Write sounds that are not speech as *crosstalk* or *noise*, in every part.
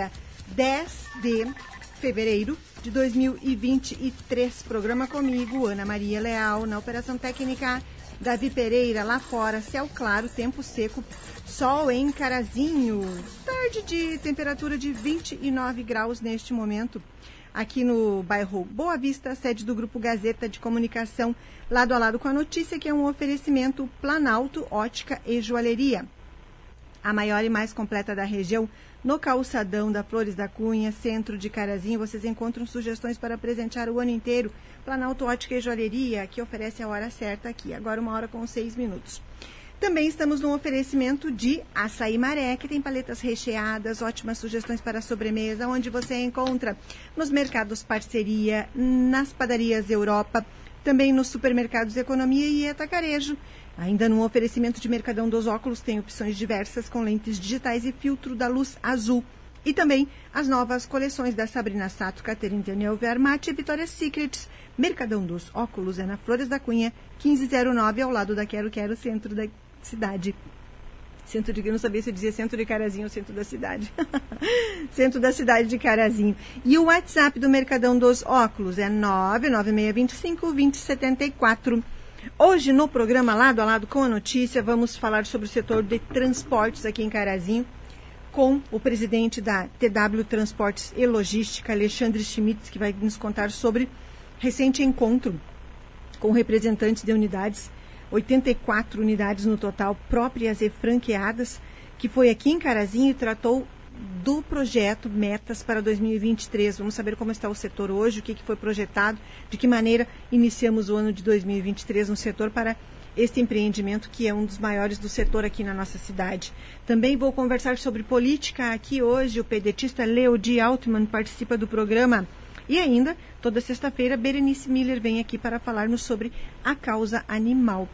dia 10 de fevereiro de 2023. Programa comigo, Ana Maria Leal, na Operação Técnica, Davi Pereira, lá fora, céu claro, tempo seco, sol em Carazinho, tarde de temperatura de 29 graus neste momento. Aqui no bairro Boa Vista, sede do Grupo Gazeta de Comunicação, lado a lado com a notícia, que é um oferecimento Planalto, Ótica e Joalheria. A maior e mais completa da região, no calçadão da Flores da Cunha, centro de Carazinho, vocês encontram sugestões para presentear o ano inteiro. Planalto Ótica e Joalheria, que oferece a hora certa aqui, agora uma hora com seis minutos. Também estamos no oferecimento de Açaí Maré, que tem paletas recheadas, ótimas sugestões para sobremesa, onde você encontra nos mercados Parceria, nas padarias Europa, também nos supermercados Economia e Atacarejo. Ainda no oferecimento de Mercadão dos Óculos, tem opções diversas com lentes digitais e filtro da luz azul. E também as novas coleções da Sabrina Sato, Caterine Daniel Vermate e Vitória Secrets. Mercadão dos Óculos é na Flores da Cunha, 1509, ao lado da Quero Quero, centro da cidade. Centro de, eu não sabia se eu dizia centro de Carazinho ou centro da cidade. *laughs* centro da cidade de Carazinho. E o WhatsApp do Mercadão dos Óculos é 99625 2074. Hoje, no programa Lado a Lado com a Notícia, vamos falar sobre o setor de transportes aqui em Carazinho, com o presidente da TW Transportes e Logística, Alexandre Schmitz, que vai nos contar sobre recente encontro com representantes de unidades, 84 unidades no total, próprias e franqueadas, que foi aqui em Carazinho e tratou do projeto Metas para 2023. Vamos saber como está o setor hoje, o que, foi projetado, de que maneira iniciamos o ano de 2023 no setor para este empreendimento que é um dos maiores do setor aqui na nossa cidade. Também vou conversar sobre política aqui hoje. O pedetista Leodi Altman participa do programa. E ainda, toda sexta-feira, Berenice Miller vem aqui para falar-nos sobre a causa animal.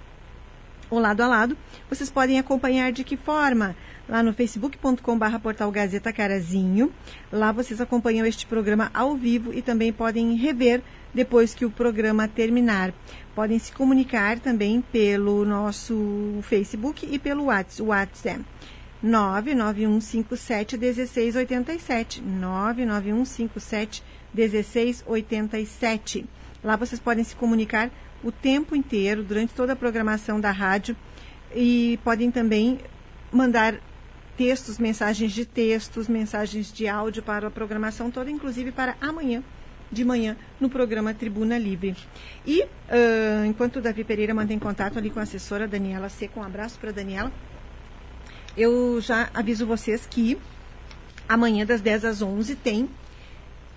O lado a lado, vocês podem acompanhar de que forma? lá no facebook.com.br portal Gazeta Carazinho. Lá vocês acompanham este programa ao vivo e também podem rever depois que o programa terminar. Podem se comunicar também pelo nosso Facebook e pelo WhatsApp. O WhatsApp é 99157 1687. 99157 1687. Lá vocês podem se comunicar o tempo inteiro, durante toda a programação da rádio, e podem também mandar textos, mensagens de textos, mensagens de áudio para a programação toda, inclusive para amanhã de manhã no programa Tribuna Livre. E uh, enquanto o Davi Pereira mantém contato ali com a assessora Daniela Seco, um abraço para Daniela, eu já aviso vocês que amanhã das 10 às 11 tem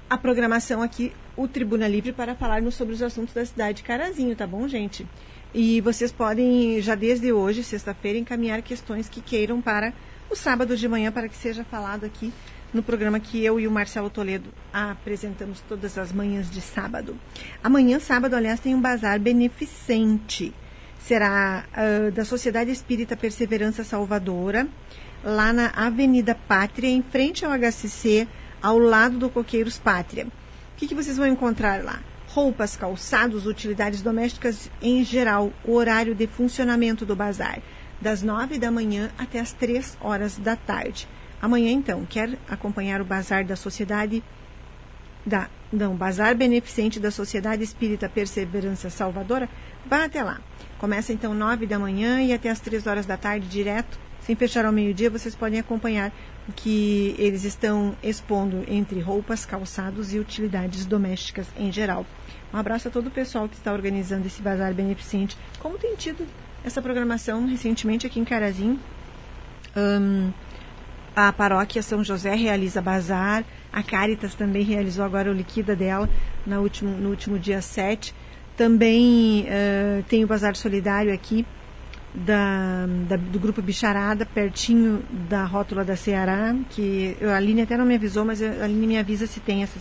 a programação aqui, o Tribuna Livre, para falarmos sobre os assuntos da cidade de Carazinho, tá bom, gente? E vocês podem, já desde hoje, sexta-feira, encaminhar questões que queiram para o sábado de manhã para que seja falado aqui no programa que eu e o Marcelo Toledo apresentamos todas as manhãs de sábado. Amanhã, sábado, aliás, tem um bazar beneficente. Será uh, da Sociedade Espírita Perseverança Salvadora, lá na Avenida Pátria, em frente ao HCC, ao lado do Coqueiros Pátria. Que, que vocês vão encontrar lá? Roupas, calçados, utilidades domésticas em geral, o horário de funcionamento do bazar das nove da manhã até as três horas da tarde. Amanhã, então, quer acompanhar o bazar da Sociedade da não, Bazar Beneficente da Sociedade Espírita Perseverança Salvadora, vá até lá. Começa então nove da manhã e até as três horas da tarde, direto, sem fechar ao meio-dia, vocês podem acompanhar o que eles estão expondo entre roupas, calçados e utilidades domésticas em geral. Um abraço a todo o pessoal que está organizando esse bazar beneficente. Como tem tido essa programação recentemente aqui em Carazinho. Um, a paróquia São José realiza bazar, a Caritas também realizou agora o liquida dela no último, no último dia 7. Também uh, tem o bazar solidário aqui da, da, do grupo Bicharada, pertinho da rótula da Ceará, que a Aline até não me avisou, mas a Aline me avisa se tem essa,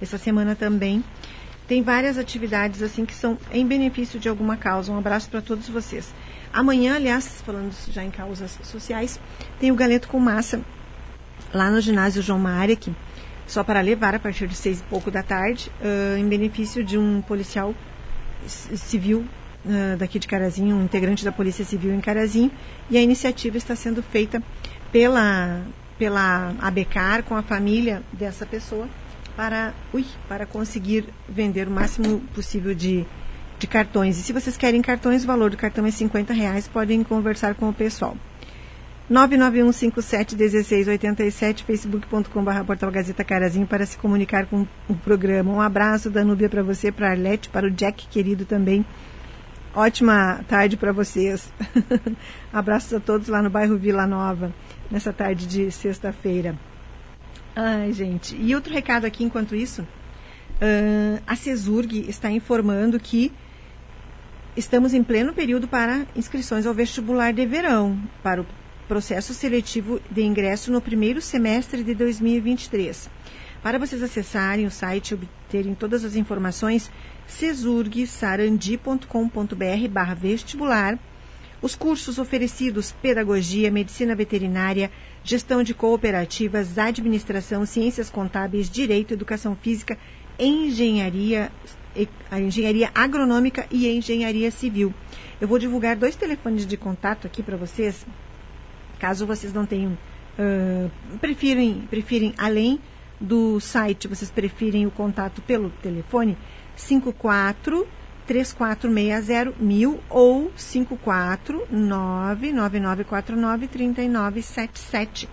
essa semana também. Tem várias atividades assim que são em benefício de alguma causa. Um abraço para todos vocês. Amanhã, aliás, falando já em causas sociais, tem o Galeto com Massa lá no ginásio João Marek, só para levar a partir de seis e pouco da tarde, uh, em benefício de um policial civil uh, daqui de Carazinho, um integrante da Polícia Civil em Carazinho, e a iniciativa está sendo feita pela pela Abecar com a família dessa pessoa para, ui, para conseguir vender o máximo possível de, de cartões. E se vocês querem cartões, o valor do cartão é 50 reais, podem conversar com o pessoal. 991571687, facebook.com.br portal Gazeta Carazinho para se comunicar com o programa. Um abraço da Núbia para você, para a Arlete, para o Jack querido também. Ótima tarde para vocês. *laughs* Abraços a todos lá no bairro Vila Nova, nessa tarde de sexta-feira. Ai, gente. E outro recado aqui, enquanto isso, uh, a CESURG está informando que estamos em pleno período para inscrições ao vestibular de verão, para o processo seletivo de ingresso no primeiro semestre de 2023. Para vocês acessarem o site e obterem todas as informações, cesurgsarandi.com.br barra vestibular. Os cursos oferecidos Pedagogia, Medicina Veterinária, Gestão de Cooperativas, Administração, Ciências Contábeis, Direito, Educação Física, Engenharia, Engenharia Agronômica e Engenharia Civil. Eu vou divulgar dois telefones de contato aqui para vocês, Caso vocês não tenham, uh, prefirem, prefirem além do site, vocês preferem o contato pelo telefone 54 3460 mil ou 54 99949 3977.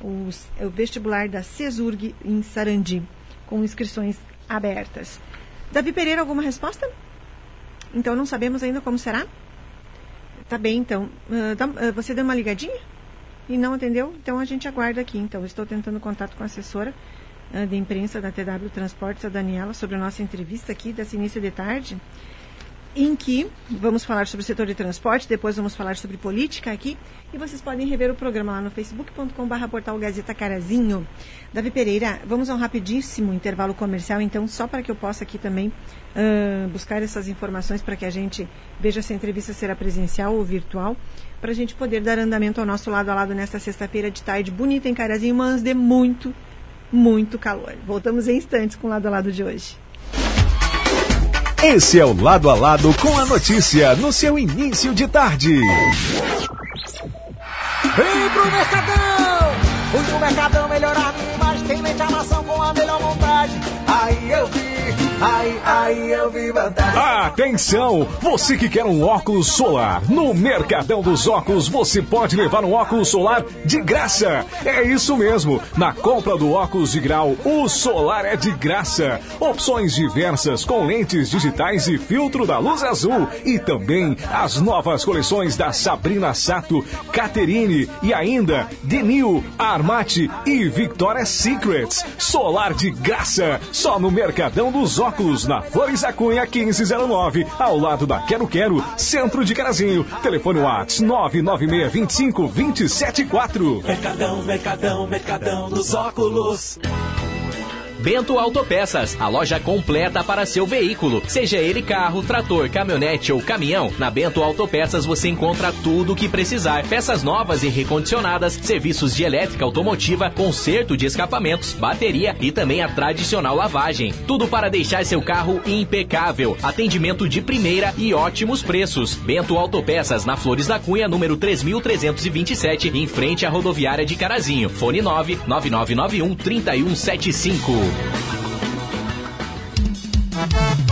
Os, é o vestibular da CESURG em Sarandi, com inscrições abertas. Davi Pereira, alguma resposta? Então não sabemos ainda como será? Tá bem, então. Uh, tá, uh, você deu uma ligadinha? e não atendeu, então a gente aguarda aqui. Então, estou tentando contato com a assessora de imprensa da TW Transportes, a Daniela, sobre a nossa entrevista aqui desse início de tarde, em que vamos falar sobre o setor de transporte, depois vamos falar sobre política aqui, e vocês podem rever o programa lá no facebook.com.br portal Gazeta Carazinho. Davi Pereira, vamos a um rapidíssimo intervalo comercial, então, só para que eu possa aqui também uh, buscar essas informações para que a gente veja se a entrevista será presencial ou virtual para a gente poder dar andamento ao nosso lado a lado nesta sexta-feira de tarde bonita em Carazinho, mas de muito, muito calor. Voltamos em instantes com o lado a lado de hoje. Esse é o Lado a Lado com a notícia no seu início de tarde. Vem pro Mercadão! Fui pro Mercadão melhorar minha imagem, tem mente a maçã com a melhor montagem. Aí eu vi Atenção! Você que quer um óculos solar, no Mercadão dos Óculos você pode levar um óculos solar de graça. É isso mesmo. Na compra do óculos de grau, o solar é de graça. Opções diversas com lentes digitais e filtro da luz azul. E também as novas coleções da Sabrina Sato, Caterine e ainda Denil, Armate e Victoria's Secrets. Solar de graça, só no Mercadão dos Óculos Óculos, na Flores da Cunha 1509, ao lado da Quero Quero, centro de Carazinho. Telefone WhatsApp 99625 274. Mercadão, Mercadão, Mercadão dos Óculos. Bento Autopeças, a loja completa para seu veículo, seja ele carro, trator, caminhonete ou caminhão. Na Bento Autopeças você encontra tudo o que precisar: peças novas e recondicionadas, serviços de elétrica automotiva, conserto de escapamentos, bateria e também a tradicional lavagem. Tudo para deixar seu carro impecável. Atendimento de primeira e ótimos preços. Bento Autopeças na Flores da Cunha, número 3327, em frente à rodoviária de Carazinho. Fone 9 Thank you.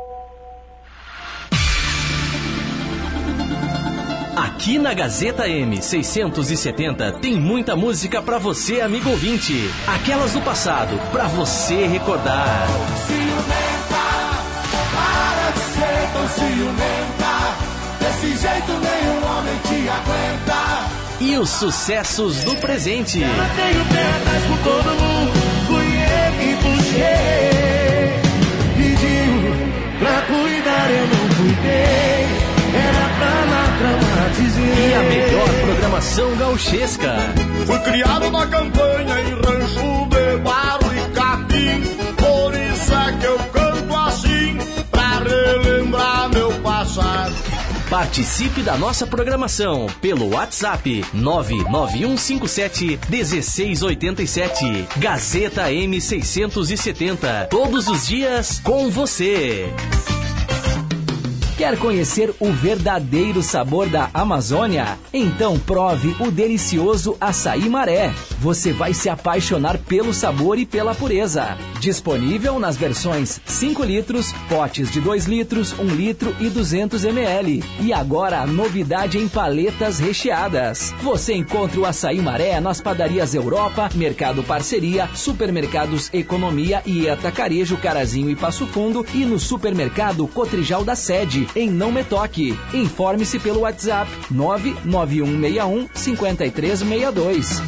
Aqui na Gazeta M670 tem muita música pra você, amigo ouvinte. Aquelas do passado, pra você recordar. Para. E os sucessos do presente. Ela tem o pé atrás por todo mundo. melhor programação gauchesca. Fui criado na campanha em rancho de barro e capim, por isso é que eu canto assim, pra relembrar meu passado. Participe da nossa programação pelo WhatsApp 99157 1687. Gazeta M670. Todos os dias com você. Quer conhecer o verdadeiro sabor da Amazônia? Então prove o delicioso açaí maré. Você vai se apaixonar pelo sabor e pela pureza. Disponível nas versões 5 litros, potes de 2 litros, 1 litro e 200 ml. E agora a novidade em paletas recheadas. Você encontra o açaí maré nas padarias Europa, Mercado Parceria, Supermercados Economia e Atacarejo Carazinho e Passo Fundo e no supermercado Cotrijal da Sede em Não Me Toque. Informe-se pelo WhatsApp 99161 5362.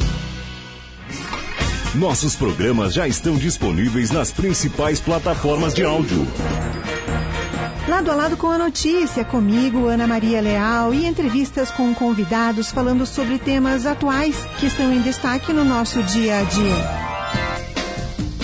Nossos programas já estão disponíveis nas principais plataformas de áudio. Lado a lado com a notícia, comigo, Ana Maria Leal, e entrevistas com convidados falando sobre temas atuais que estão em destaque no nosso dia a dia.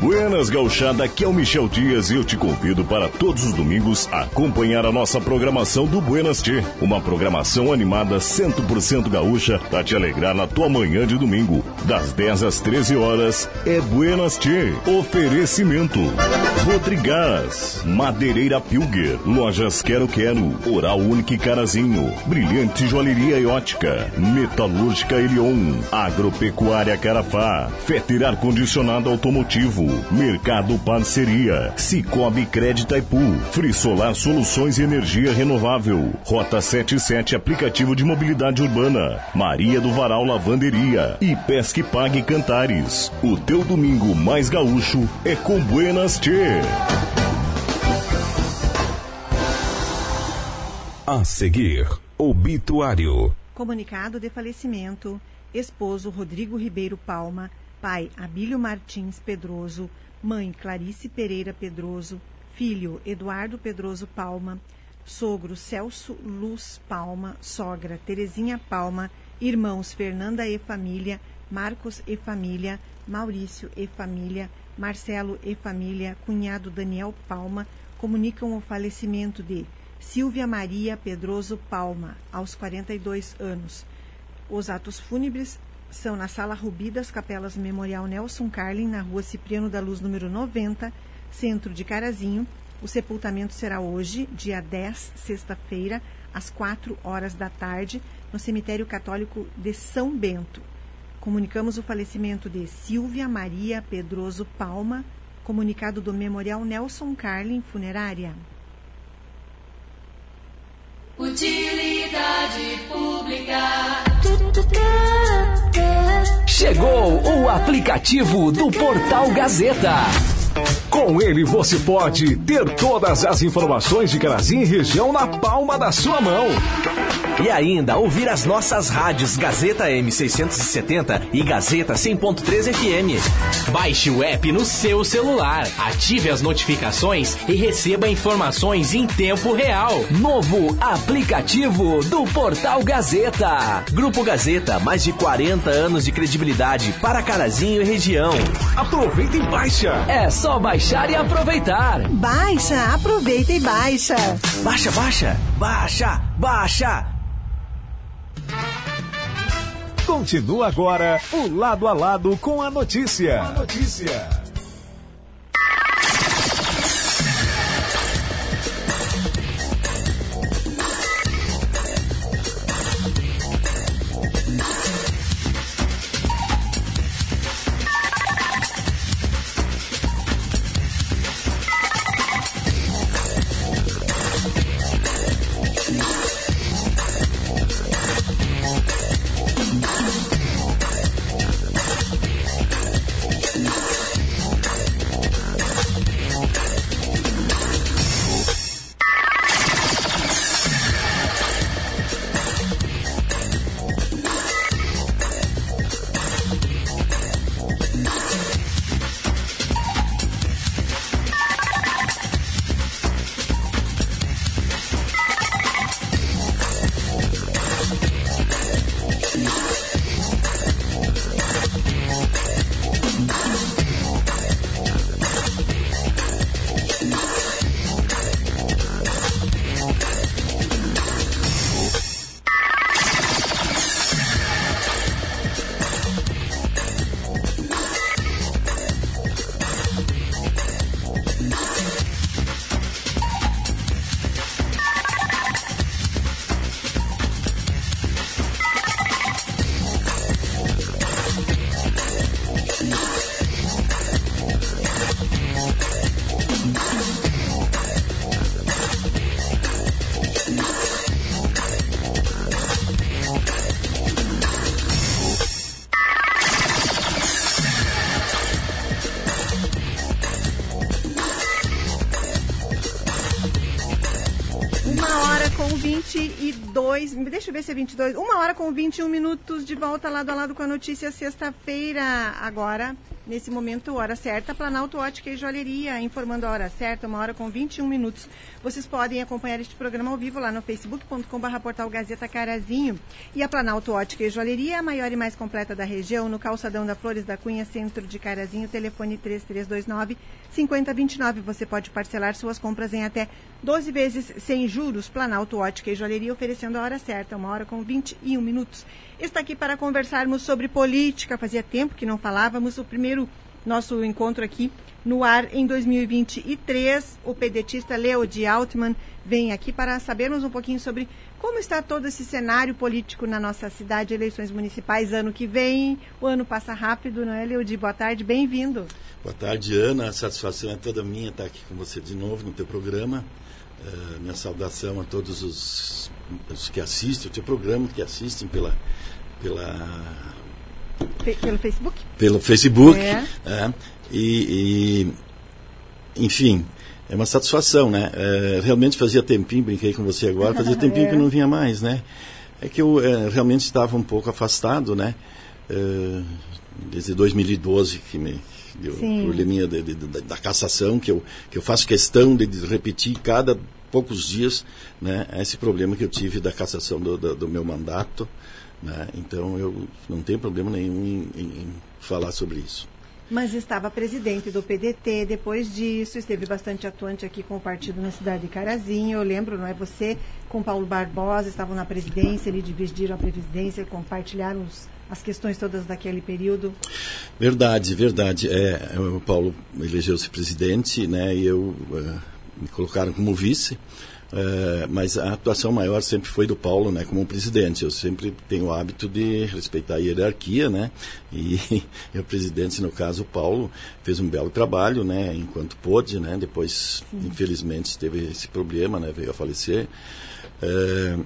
Buenas Gauchada, aqui é o Michel Dias e eu te convido para todos os domingos acompanhar a nossa programação do Buenas T. Uma programação animada 100% gaúcha para te alegrar na tua manhã de domingo. Das 10 às 13 horas é Buenas T. Oferecimento. Rodrigás, Madeireira Pilger, Lojas Quero Quero, Oral Único e Carazinho, Brilhante Joalheria Ótica, Metalúrgica Elion, Agropecuária Carafá, Feter Ar Condicionado Automotivo, Mercado Parceria, Cicobi Crédito Ipu, Frisolar Soluções e Energia Renovável, Rota 77 Aplicativo de Mobilidade Urbana, Maria do Varal Lavanderia e Pesque Pague Cantares. O teu domingo mais gaúcho é com Buenas Tchê. A seguir, obituário. Comunicado de falecimento. Esposo Rodrigo Ribeiro Palma, pai Abílio Martins Pedroso, mãe Clarice Pereira Pedroso, filho Eduardo Pedroso Palma, sogro Celso Luz Palma, sogra Terezinha Palma, irmãos Fernanda e Família, Marcos e Família, Maurício e Família, Marcelo e Família, cunhado Daniel Palma, comunicam o falecimento de Silvia Maria Pedroso Palma, aos 42 anos. Os atos fúnebres são na Sala Rubi das Capelas Memorial Nelson Carlin, na rua Cipriano da Luz, número 90, centro de Carazinho. O sepultamento será hoje, dia 10, sexta-feira, às 4 horas da tarde, no Cemitério Católico de São Bento. Comunicamos o falecimento de Silvia Maria Pedroso Palma, comunicado do Memorial Nelson Carlin Funerária. Utilidade pública. Chegou o aplicativo do Portal Gazeta. Com ele você pode ter todas as informações de Carazinho e região na palma da sua mão. E ainda ouvir as nossas rádios Gazeta M670 e Gazeta 100.3 FM. Baixe o app no seu celular, ative as notificações e receba informações em tempo real. Novo aplicativo do Portal Gazeta. Grupo Gazeta, mais de 40 anos de credibilidade para Carazinho e região. Aproveita e baixa. É só baixar e aproveitar. Baixa, aproveita e baixa. Baixa, baixa, baixa, baixa. Continua agora o lado a lado com a notícia. A notícia. Deixa eu ver se é 22, uma hora com 21 minutos de volta lado a lado com a notícia sexta-feira. Agora, nesse momento, hora certa, Planalto Ótica e Joalheria, informando a hora certa, uma hora com 21 minutos. Vocês podem acompanhar este programa ao vivo lá no facebook.com.br portal Gazeta Carazinho. E a Planalto Ótica e Joalheria a maior e mais completa da região, no calçadão da Flores da Cunha, centro de Carazinho, telefone 3329 5029. Você pode parcelar suas compras em até 12 vezes sem juros. Planalto Ótica e Joalheria oferecendo a hora certa, uma hora com 21 minutos. Está aqui para conversarmos sobre política. Fazia tempo que não falávamos. O primeiro nosso encontro aqui no ar em 2023. O pedetista Leodi Altman vem aqui para sabermos um pouquinho sobre como está todo esse cenário político na nossa cidade, eleições municipais ano que vem. O ano passa rápido, não é, Leodi? Boa tarde, bem-vindo. Boa tarde, Ana. A satisfação é toda minha estar aqui com você de novo no teu programa. Uh, minha saudação a todos os, os, que assistem o teu programa, que assistem pela. pela pelo Facebook? Pelo Facebook. É. É, e, e, enfim, é uma satisfação, né? É, realmente fazia tempinho, brinquei com você agora, fazia *laughs* tempinho é. que não vinha mais, né? É que eu é, realmente estava um pouco afastado, né? Desde 2012 que me deu probleminha de, de, de, da cassação, que eu, que eu faço questão de repetir cada poucos dias, né? Esse problema que eu tive da cassação do, do, do meu mandato, né? Então eu não tenho problema nenhum em, em falar sobre isso mas estava presidente do PDT. Depois disso, esteve bastante atuante aqui com o partido na cidade de Carazinho. Eu lembro, não é? Você com Paulo Barbosa estavam na presidência, ele dividiram a presidência, compartilharam os, as questões todas daquele período. Verdade, verdade. É, o Paulo elegeu-se presidente, né? E eu uh, me colocaram como vice. É, mas a atuação maior sempre foi do Paulo, né, como presidente. Eu sempre tenho o hábito de respeitar a hierarquia, né, e, *laughs* e o presidente, no caso, o Paulo, fez um belo trabalho, né, enquanto pôde, né, depois, Sim. infelizmente, teve esse problema, né, veio a falecer. É,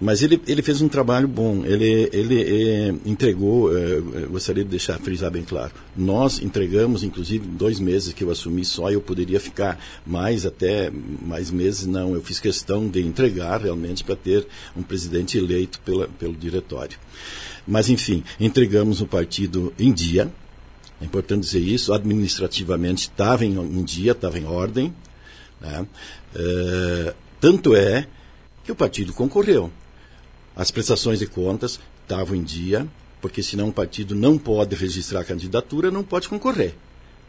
mas ele, ele fez um trabalho bom, ele, ele é, entregou, é, gostaria de deixar frisar bem claro, nós entregamos, inclusive, dois meses que eu assumi só, eu poderia ficar mais até, mais meses, não, eu fiz questão de entregar realmente para ter um presidente eleito pela, pelo diretório. Mas, enfim, entregamos o partido em dia, é importante dizer isso, administrativamente estava em, em dia, estava em ordem, né? é, tanto é que o partido concorreu. As prestações de contas estavam em dia, porque senão o partido não pode registrar candidatura, não pode concorrer.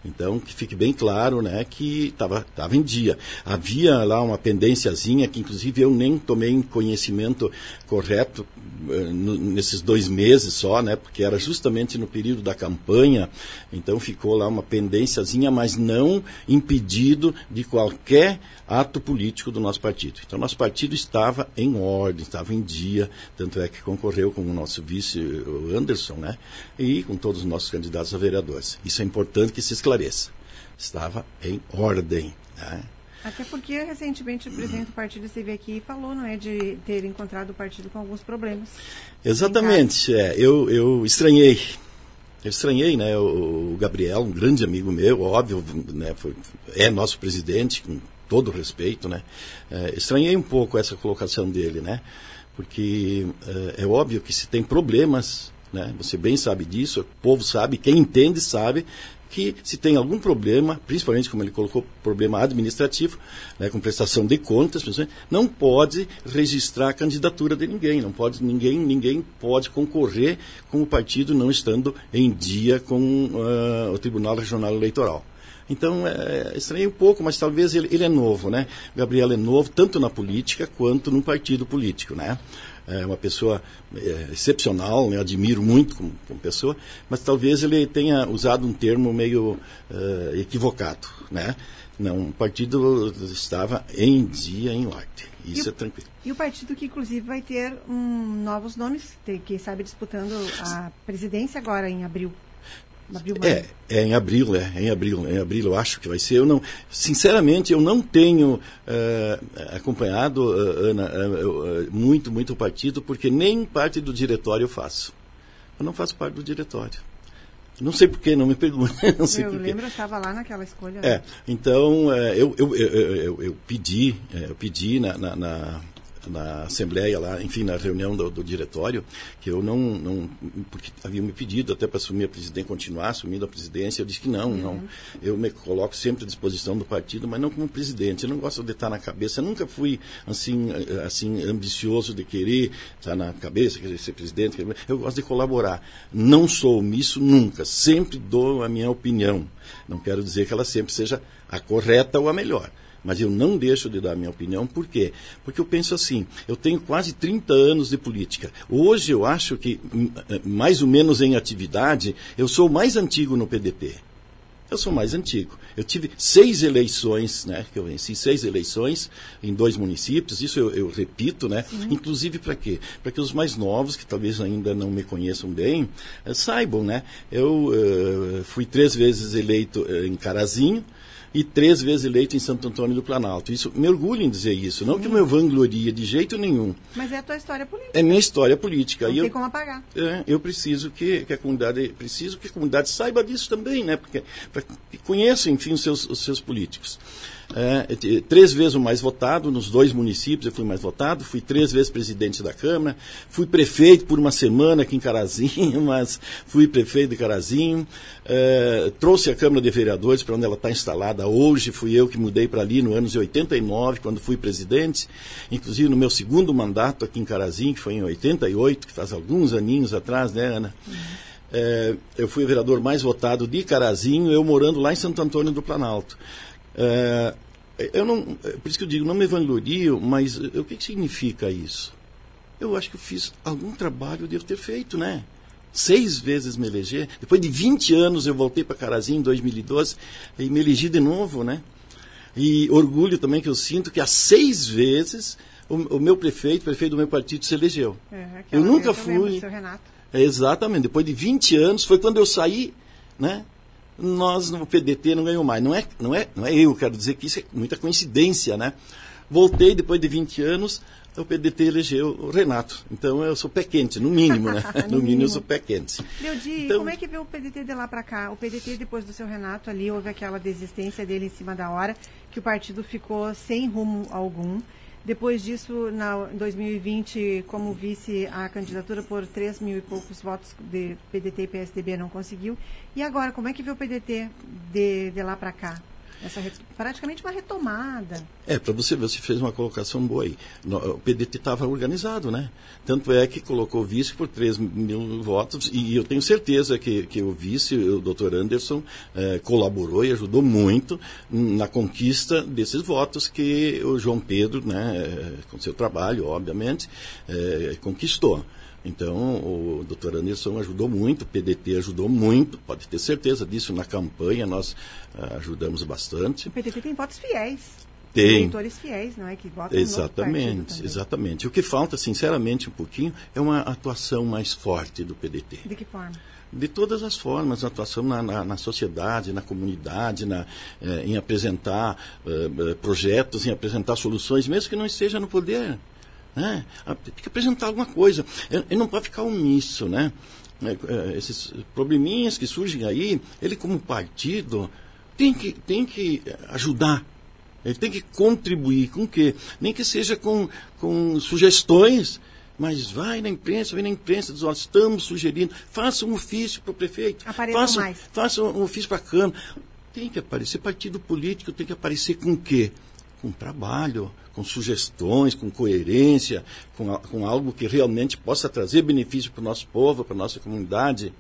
Então, que fique bem claro né, que estava em dia. Havia lá uma pendênciazinha que, inclusive, eu nem tomei conhecimento correto no, nesses dois meses só, né, porque era justamente no período da campanha. Então, ficou lá uma pendênciazinha, mas não impedido de qualquer ato político do nosso partido. Então, nosso partido estava em ordem, estava em dia, tanto é que concorreu com o nosso vice, o Anderson, né, e com todos os nossos candidatos a vereadores. Isso é importante que se esclareça. Estava em ordem. Né? Até porque recentemente o presidente do partido esteve aqui e falou, não é, de ter encontrado o partido com alguns problemas. Exatamente, é, eu, eu estranhei. Eu estranhei, né, o, o Gabriel, um grande amigo meu, óbvio, né, foi, é nosso presidente, com todo respeito, né? É, estranhei um pouco essa colocação dele, né? Porque é, é óbvio que se tem problemas, né? Você bem sabe disso, o povo sabe, quem entende sabe que se tem algum problema, principalmente como ele colocou, problema administrativo, né, com prestação de contas, não pode registrar a candidatura de ninguém, não pode ninguém, ninguém pode concorrer com o partido não estando em dia com uh, o Tribunal Regional Eleitoral. Então, é, estranhei um pouco, mas talvez ele, ele é novo, né? Gabriel é novo, tanto na política quanto no partido político, né? É uma pessoa é, excepcional, né? admiro muito como, como, pessoa, mas talvez ele tenha usado um termo meio uh, equivocado, né? Não, o partido estava em dia, em ordem. Isso e é tranquilo. E o partido que, inclusive, vai ter um, novos nomes, quem sabe disputando a presidência agora, em abril. Abril, é, é em abril, é, é, em abril, é em abril eu acho que vai ser. Eu não, sinceramente, eu não tenho uh, acompanhado, uh, Ana, uh, muito, muito o partido, porque nem parte do diretório eu faço. Eu não faço parte do diretório. Não sei porquê, não me pergunte. *laughs* Não sei eu lembro, eu estava lá naquela escolha. É, então eu, eu, eu, eu, eu pedi, eu pedi na, na, na assembleia lá, enfim, na reunião do, do, diretório, que eu não, não porque havia me pedido até para assumir a presidência, continuar assumindo a presidência, eu disse que não, uhum. não. Eu me coloco sempre à disposição do partido, mas não como presidente. Eu não gosto de estar na cabeça, eu nunca fui assim, assim ambicioso de querer estar na cabeça, querer ser presidente. Eu gosto de colaborar. Não sou omisso nunca, sempre dou a minha opinião. Não quero dizer que ela sempre seja a correta ou a melhor mas eu não deixo de dar minha opinião, por quê? Porque eu penso assim, eu tenho quase 30 anos de política. Hoje eu acho que, hum, eh, mais ou menos em atividade, eu sou o mais antigo no PDT. Eu sou mais antigo. Eu tive seis eleições, né? Que eu venci seis eleições em dois municípios. Isso eu, eu repito, né? Sim. Inclusive para quê? Para que os mais novos, que talvez ainda não me conheçam bem, uh, saibam, né? Eu uh, fui três vezes eleito uh, em Carazinho, e três vezes eleito em Santo Antônio do Planalto. Isso, me orgulho em dizer isso, não que eu me vangloria de jeito nenhum. Mas é a tua história política. É minha história política. Não e tem eu, como apagar. É, eu preciso que, que, a comunidade, preciso que a comunidade saiba disso também, né? Porque, para que conheça, enfim, os seus, os seus políticos. É, três vezes o mais votado, nos dois municípios eu fui mais votado, fui três vezes presidente da Câmara, fui prefeito por uma semana aqui em Carazinho, *laughs* mas fui prefeito de Carazinho, é, trouxe a Câmara de Vereadores para onde ela está instalada hoje, fui eu que mudei para ali no ano de 89, quando fui presidente, inclusive no meu segundo mandato aqui em Carazinho, que foi em 88, que faz alguns aninhos atrás, né, Ana? É, eu fui o vereador mais votado de Carazinho, eu morando lá em Santo Antônio do Planalto. É, eu não, por isso que eu digo, não me vanglorio, mas o que, que significa isso? Eu acho que eu fiz algum trabalho, eu devo ter feito, né? Seis vezes me eleger. Depois de 20 anos eu voltei para Carazinho em 2012 e me elegi de novo, né? E orgulho também que eu sinto que há seis vezes o, o meu prefeito, o prefeito do meu partido, se elegeu. É, eu nunca fui. É, exatamente. Depois de 20 anos, foi quando eu saí, né? Nós no PDT não ganhamos mais. Não é, não é, não é eu, quero dizer que isso é muita coincidência, né? Voltei depois de 20 anos, o PDT elegeu o Renato. Então eu sou pé quente, no mínimo, né? *laughs* no, no mínimo eu sou pé quente. Leodi, então, como é que vê o PDT de lá para cá? O PDT, depois do seu Renato ali, houve aquela desistência dele em cima da hora, que o partido ficou sem rumo algum. Depois disso, na, em 2020, como vice, a candidatura por 3 mil e poucos votos de PDT e PSDB não conseguiu. E agora, como é que vê o PDT de, de lá para cá? Essa praticamente uma retomada. É, para você ver, você fez uma colocação boa aí. O PDT estava organizado, né? Tanto é que colocou vice por 3 mil votos, e eu tenho certeza que, que o vice, o doutor Anderson, eh, colaborou e ajudou muito na conquista desses votos que o João Pedro, né, com seu trabalho, obviamente, eh, conquistou. Então, o doutor Anderson ajudou muito, o PDT ajudou muito, pode ter certeza disso. Na campanha nós uh, ajudamos bastante. O PDT tem votos fiéis. Tem. Eleitores fiéis, não é? Que votam Exatamente, exatamente. O que falta, sinceramente, um pouquinho, é uma atuação mais forte do PDT. De que forma? de todas as formas, atuação na, na, na sociedade, na comunidade, na, eh, em apresentar eh, projetos, em apresentar soluções, mesmo que não esteja no poder. Né? Tem que apresentar alguma coisa. Ele não pode ficar omisso, né? É, é, esses probleminhas que surgem aí, ele como partido tem que, tem que ajudar. Ele tem que contribuir com o quê? Nem que seja com, com sugestões, mas vai na imprensa, vem na imprensa, diz, olha, estamos sugerindo, faça um ofício para o prefeito. faça, mais. Faça um ofício para a Câmara. Tem que aparecer, partido político tem que aparecer com o quê? Com trabalho, com sugestões, com coerência, com, com algo que realmente possa trazer benefício para o nosso povo, para a nossa comunidade.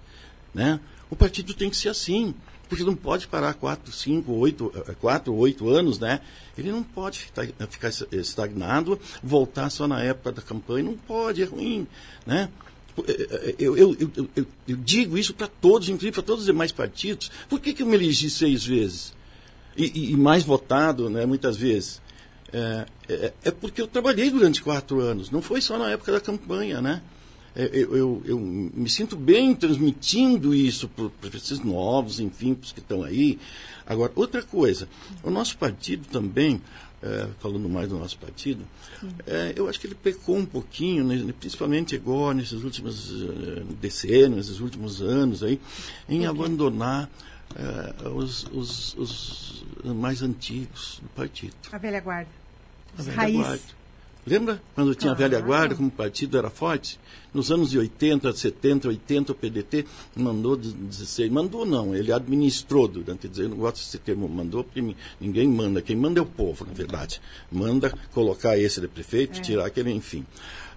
Né? O partido tem que ser assim, porque não pode parar quatro, cinco, oito, eh, quatro, oito anos, né? Ele não pode ficar estagnado, voltar só na época da campanha, não pode, é ruim, né? Eh, eh, eu, eu, eu, eu digo isso para todos, inclusive para todos os demais partidos. Por que, que eu me elegi seis vezes? E, e mais votado, né, muitas vezes? É, é, é, porque eu trabalhei durante quatro anos, não foi só na época da campanha, né? É, eu, eu, eu, me sinto bem transmitindo isso para esses novos, enfim, para os que estão aí. Agora, outra coisa, o nosso partido também, é, falando mais do nosso partido, é, eu acho que ele pecou um pouquinho, né, principalmente agora, nesses últimos uh, decênios, nesses últimos anos aí, em abandonar uh, os, os, os mais antigos do partido. A velha guarda. A velha Raiz. guarda. Lembra quando tinha a velha guarda, como o partido era forte? Nos anos de 80, 70, 80, o PDT mandou de- 16. Mandou não, ele administrou durante. Eu não gosto desse termo mandou, porque ni- ninguém manda. Quem manda é o povo, na verdade. Manda colocar esse de prefeito, tirar aquele, enfim.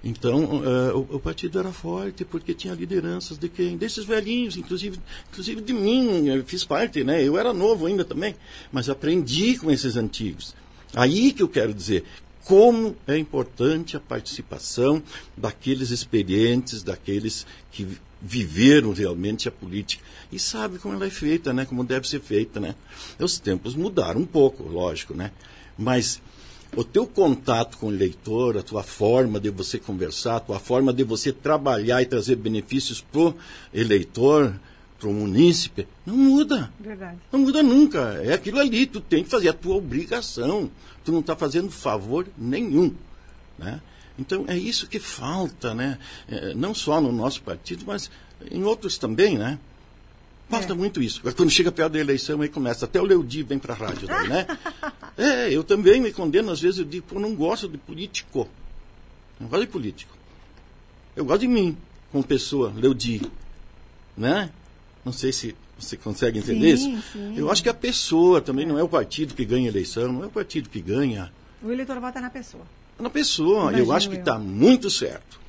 Então, eh, o, o partido era forte porque tinha lideranças de quem? Desses velhinhos, inclusive, inclusive de mim, eu fiz parte, né? Eu era novo ainda também, mas aprendi com esses antigos. Aí que eu quero dizer, como é importante a participação daqueles experientes, daqueles que vi- viveram realmente a política e sabe como ela é feita, né? Como deve ser feita, né? Os tempos mudaram um pouco, lógico, né? Mas o teu contato com o eleitor, a tua forma de você conversar, a tua forma de você trabalhar e trazer benefícios pro eleitor, pro munícipe, não muda. Verdade. Não muda nunca. É aquilo ali. Tu tem que fazer a tua obrigação. Tu não está fazendo favor nenhum. Né? Então é isso que falta, né? É, não só no nosso partido, mas em outros também, né? Falta É. muito isso. Quando chega perto da eleição, aí começa. Até o Leudi vem para a rádio, daí, né? *laughs* é, eu também me condeno. Às vezes eu digo, pô, não gosto de político. Não gosto de político. Eu gosto de mim, como pessoa, Leudi. Né? Não sei se você consegue entender Sim, isso. sim. Eu acho que a pessoa também não é o partido que ganha a eleição, não é o partido que ganha. O eleitor vota na pessoa. É na pessoa. Imagino eu acho que eu. está muito certo.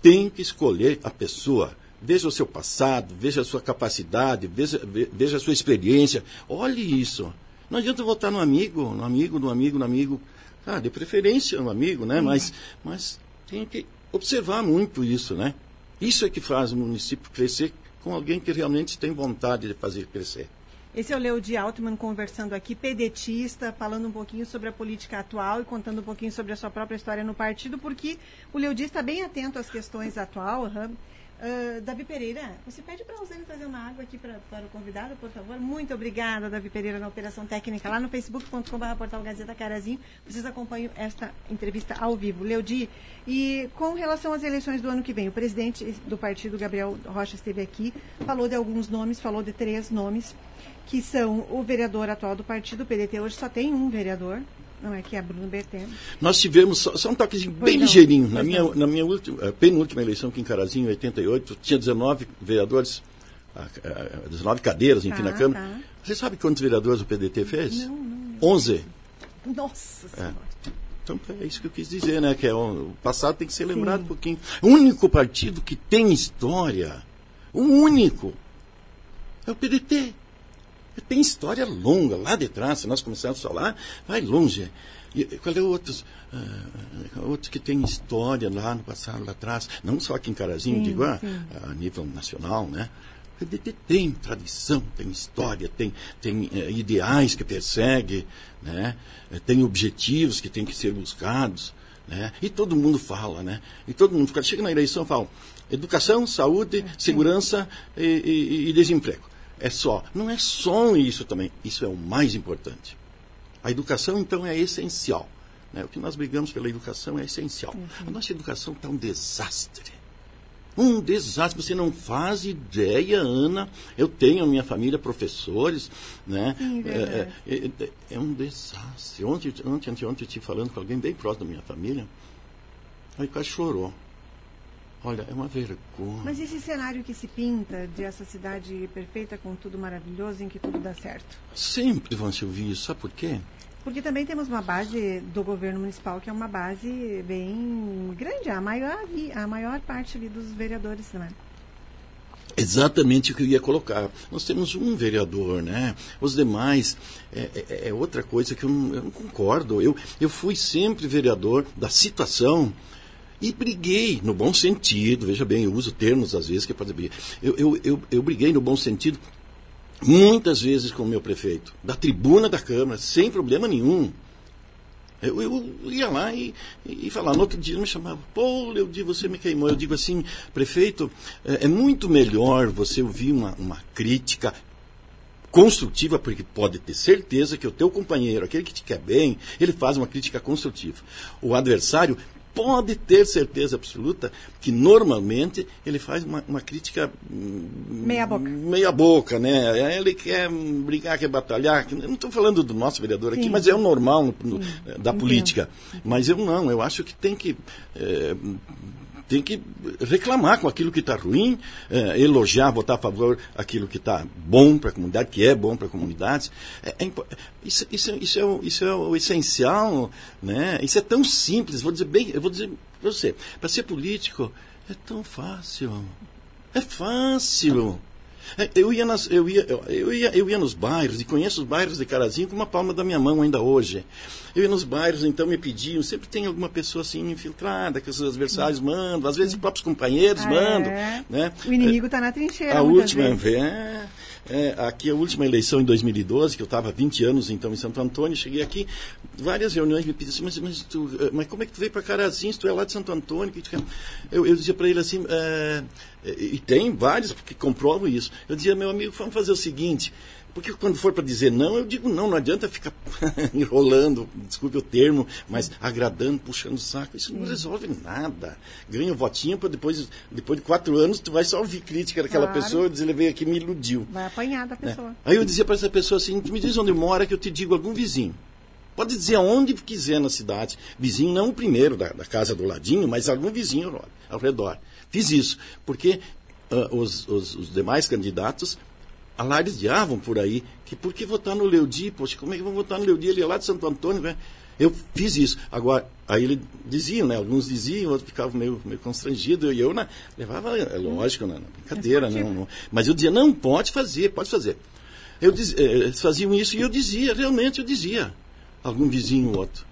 Tem que escolher a pessoa. Veja o seu passado, veja a sua capacidade, veja, ve- veja a sua experiência. Olhe isso. Não adianta votar no amigo, no amigo, no amigo, no amigo. Ah, de preferência no amigo, né? Mas, mas tem que observar muito isso, né? Isso é que faz o município crescer com alguém que realmente tem vontade de fazer crescer. Esse é o Leodi Altman conversando aqui, pedetista, falando um pouquinho sobre a política atual e contando um pouquinho sobre a sua própria história no partido, porque o Leodi está bem atento às questões atual. aham. Ah, Davi Pereira, você pede para a Rosane trazer uma água aqui pra, para o convidado, por favor? Muito obrigada, Davi Pereira, na Operação Técnica, lá no facebook.com.br portal Gazeta Carazinho. Vocês acompanham esta entrevista ao vivo. Leodi, e com relação às eleições do ano que vem, o presidente do partido, Gabriel Rocha, esteve aqui, falou de alguns nomes, falou de três nomes, que são o vereador atual do partido, o PDT hoje só tem um vereador, não é que é Bruno Berteno. Nós tivemos, só, só um toquezinho Pois bem não, ligeirinho. Na minha, não. na minha última, eh, penúltima eleição aqui em Carazinho, em 88, tinha 19 vereadores, ah, ah, 19 cadeiras, enfim, Tá, na Câmara. tá. Você sabe quantos vereadores o PDT fez? Não, não. 11. Nossa Senhora. Então é isso que eu quis dizer, né? Que é o, o passado tem que ser lembrado um pouquinho. O único partido que tem história, o único, é o PDT. Tem história longa lá de trás, se nós começarmos a falar, vai longe. E qual é outros, ah, outros que tem história lá no passado, lá atrás, não só aqui em Carazinho, Sim, digo, ah, a nível nacional, né? O PDT tem tradição, tem história, tem, tem eh, ideais que persegue, né? Tem objetivos que têm que ser buscados. Né? E todo mundo fala, né? E todo mundo, chega na eleição, fala educação, saúde, segurança e, e- e desemprego. É só. Não é só isso também. Isso é o mais importante. A educação, então, é essencial. né? O que nós brigamos pela educação é essencial. A nossa educação está um desastre. Um desastre. Você não faz ideia, Ana. Eu tenho a minha família professores, né? Sim, é, é, é- é um desastre. Ontem, ontem, ontem, ontem eu estive falando com alguém bem próximo da minha família. Aí quase chorou. Olha, é uma vergonha. Mas esse cenário que se pinta de essa cidade perfeita com tudo maravilhoso em que tudo dá certo? Sempre vão se ouvir isso. Sabe por quê? Porque também temos uma base do governo municipal que é uma base bem grande, a maior, a maior parte ali dos vereadores, né? Exatamente o que eu ia colocar. Nós temos um vereador, né? Os demais é, é- é outra coisa que eu não, eu não concordo. Eu, eu fui sempre vereador da situação e briguei no bom sentido. Veja bem, eu uso termos às vezes que pode brigar. Eu, eu, eu, eu briguei no bom sentido muitas vezes com o meu prefeito, da tribuna da Câmara, sem problema nenhum. Eu, eu ia lá e, e falar. No outro dia me chamava, pô, Leudi, você me queimou. Eu digo assim, prefeito, é, é muito melhor você ouvir uma, uma crítica construtiva, porque pode ter certeza que o teu companheiro, aquele que te quer bem, ele faz uma crítica construtiva. O adversário pode ter certeza absoluta que normalmente ele faz uma, uma crítica Meia boca. meia boca, né? Ele quer brigar, quer batalhar. Eu não estou falando do nosso vereador aqui, Sim. mas é o normal no- no- da Entendo. política. Mas eu não, eu acho que tem que. eh, tem que reclamar com aquilo que está ruim, eh, elogiar, votar a favor aquilo que está bom para a comunidade, que é bom para a comunidade. É, é isso, isso, isso, é o, isso é o essencial, né? Isso é tão simples. Vou dizer bem, eu vou dizer para você, para ser político é tão fácil, é fácil. É, Eu ia, nas, eu, ia, eu, ia, eu ia nos bairros, e conheço os bairros de Carazinho com uma palma da minha mão ainda hoje. Eu ia nos bairros, então me pediam, sempre tem alguma pessoa assim infiltrada, que os adversários mandam, às vezes os próprios companheiros Ah, mandam. é? Né? O inimigo está na trincheira. A última vezes. é, é, aqui a última eleição em 2012, que eu estava 20 anos então em Santo Antônio, cheguei aqui, várias reuniões me pediam assim, mas, mas, tu, eh, mas como é que tu veio para Carazinho, se tu é lá de Santo Antônio? Que tu quer?" eu, eu dizia para ele assim, eh, e tem vários que comprovam isso, eu dizia, meu amigo, vamos fazer o seguinte, porque quando for para dizer não, eu digo não, não adianta ficar *laughs* enrolando, desculpe o termo, mas agradando, puxando o saco, isso não resolve nada. Ganha um votinho para depois, depois de quatro anos, tu vai só ouvir crítica daquela Claro. pessoa e dizer, ele veio aqui e me iludiu. Vai apanhar da né? pessoa. Aí eu dizia para essa pessoa assim, me diz onde mora que eu te digo algum vizinho. Pode dizer aonde quiser na cidade. Vizinho não o primeiro da, da casa do ladinho, mas algum vizinho ao- ao redor. Fiz isso, porque ah, os, os- os demais candidatos alardeavam por aí que por que votar no Leudi? Poxa, como é que vão votar no Leudi? Ele é lá de Santo Antônio, né? Eu fiz isso. Agora, aí ele diziam, né? Alguns diziam, outros ficavam meio, meio constrangidos. E eu né, levava, é lógico, né, na brincadeira, não, não. Mas eu dizia, não, pode fazer, pode fazer. Eu diz, eh, eles faziam isso e eu dizia, realmente eu dizia. Algum vizinho ou outro.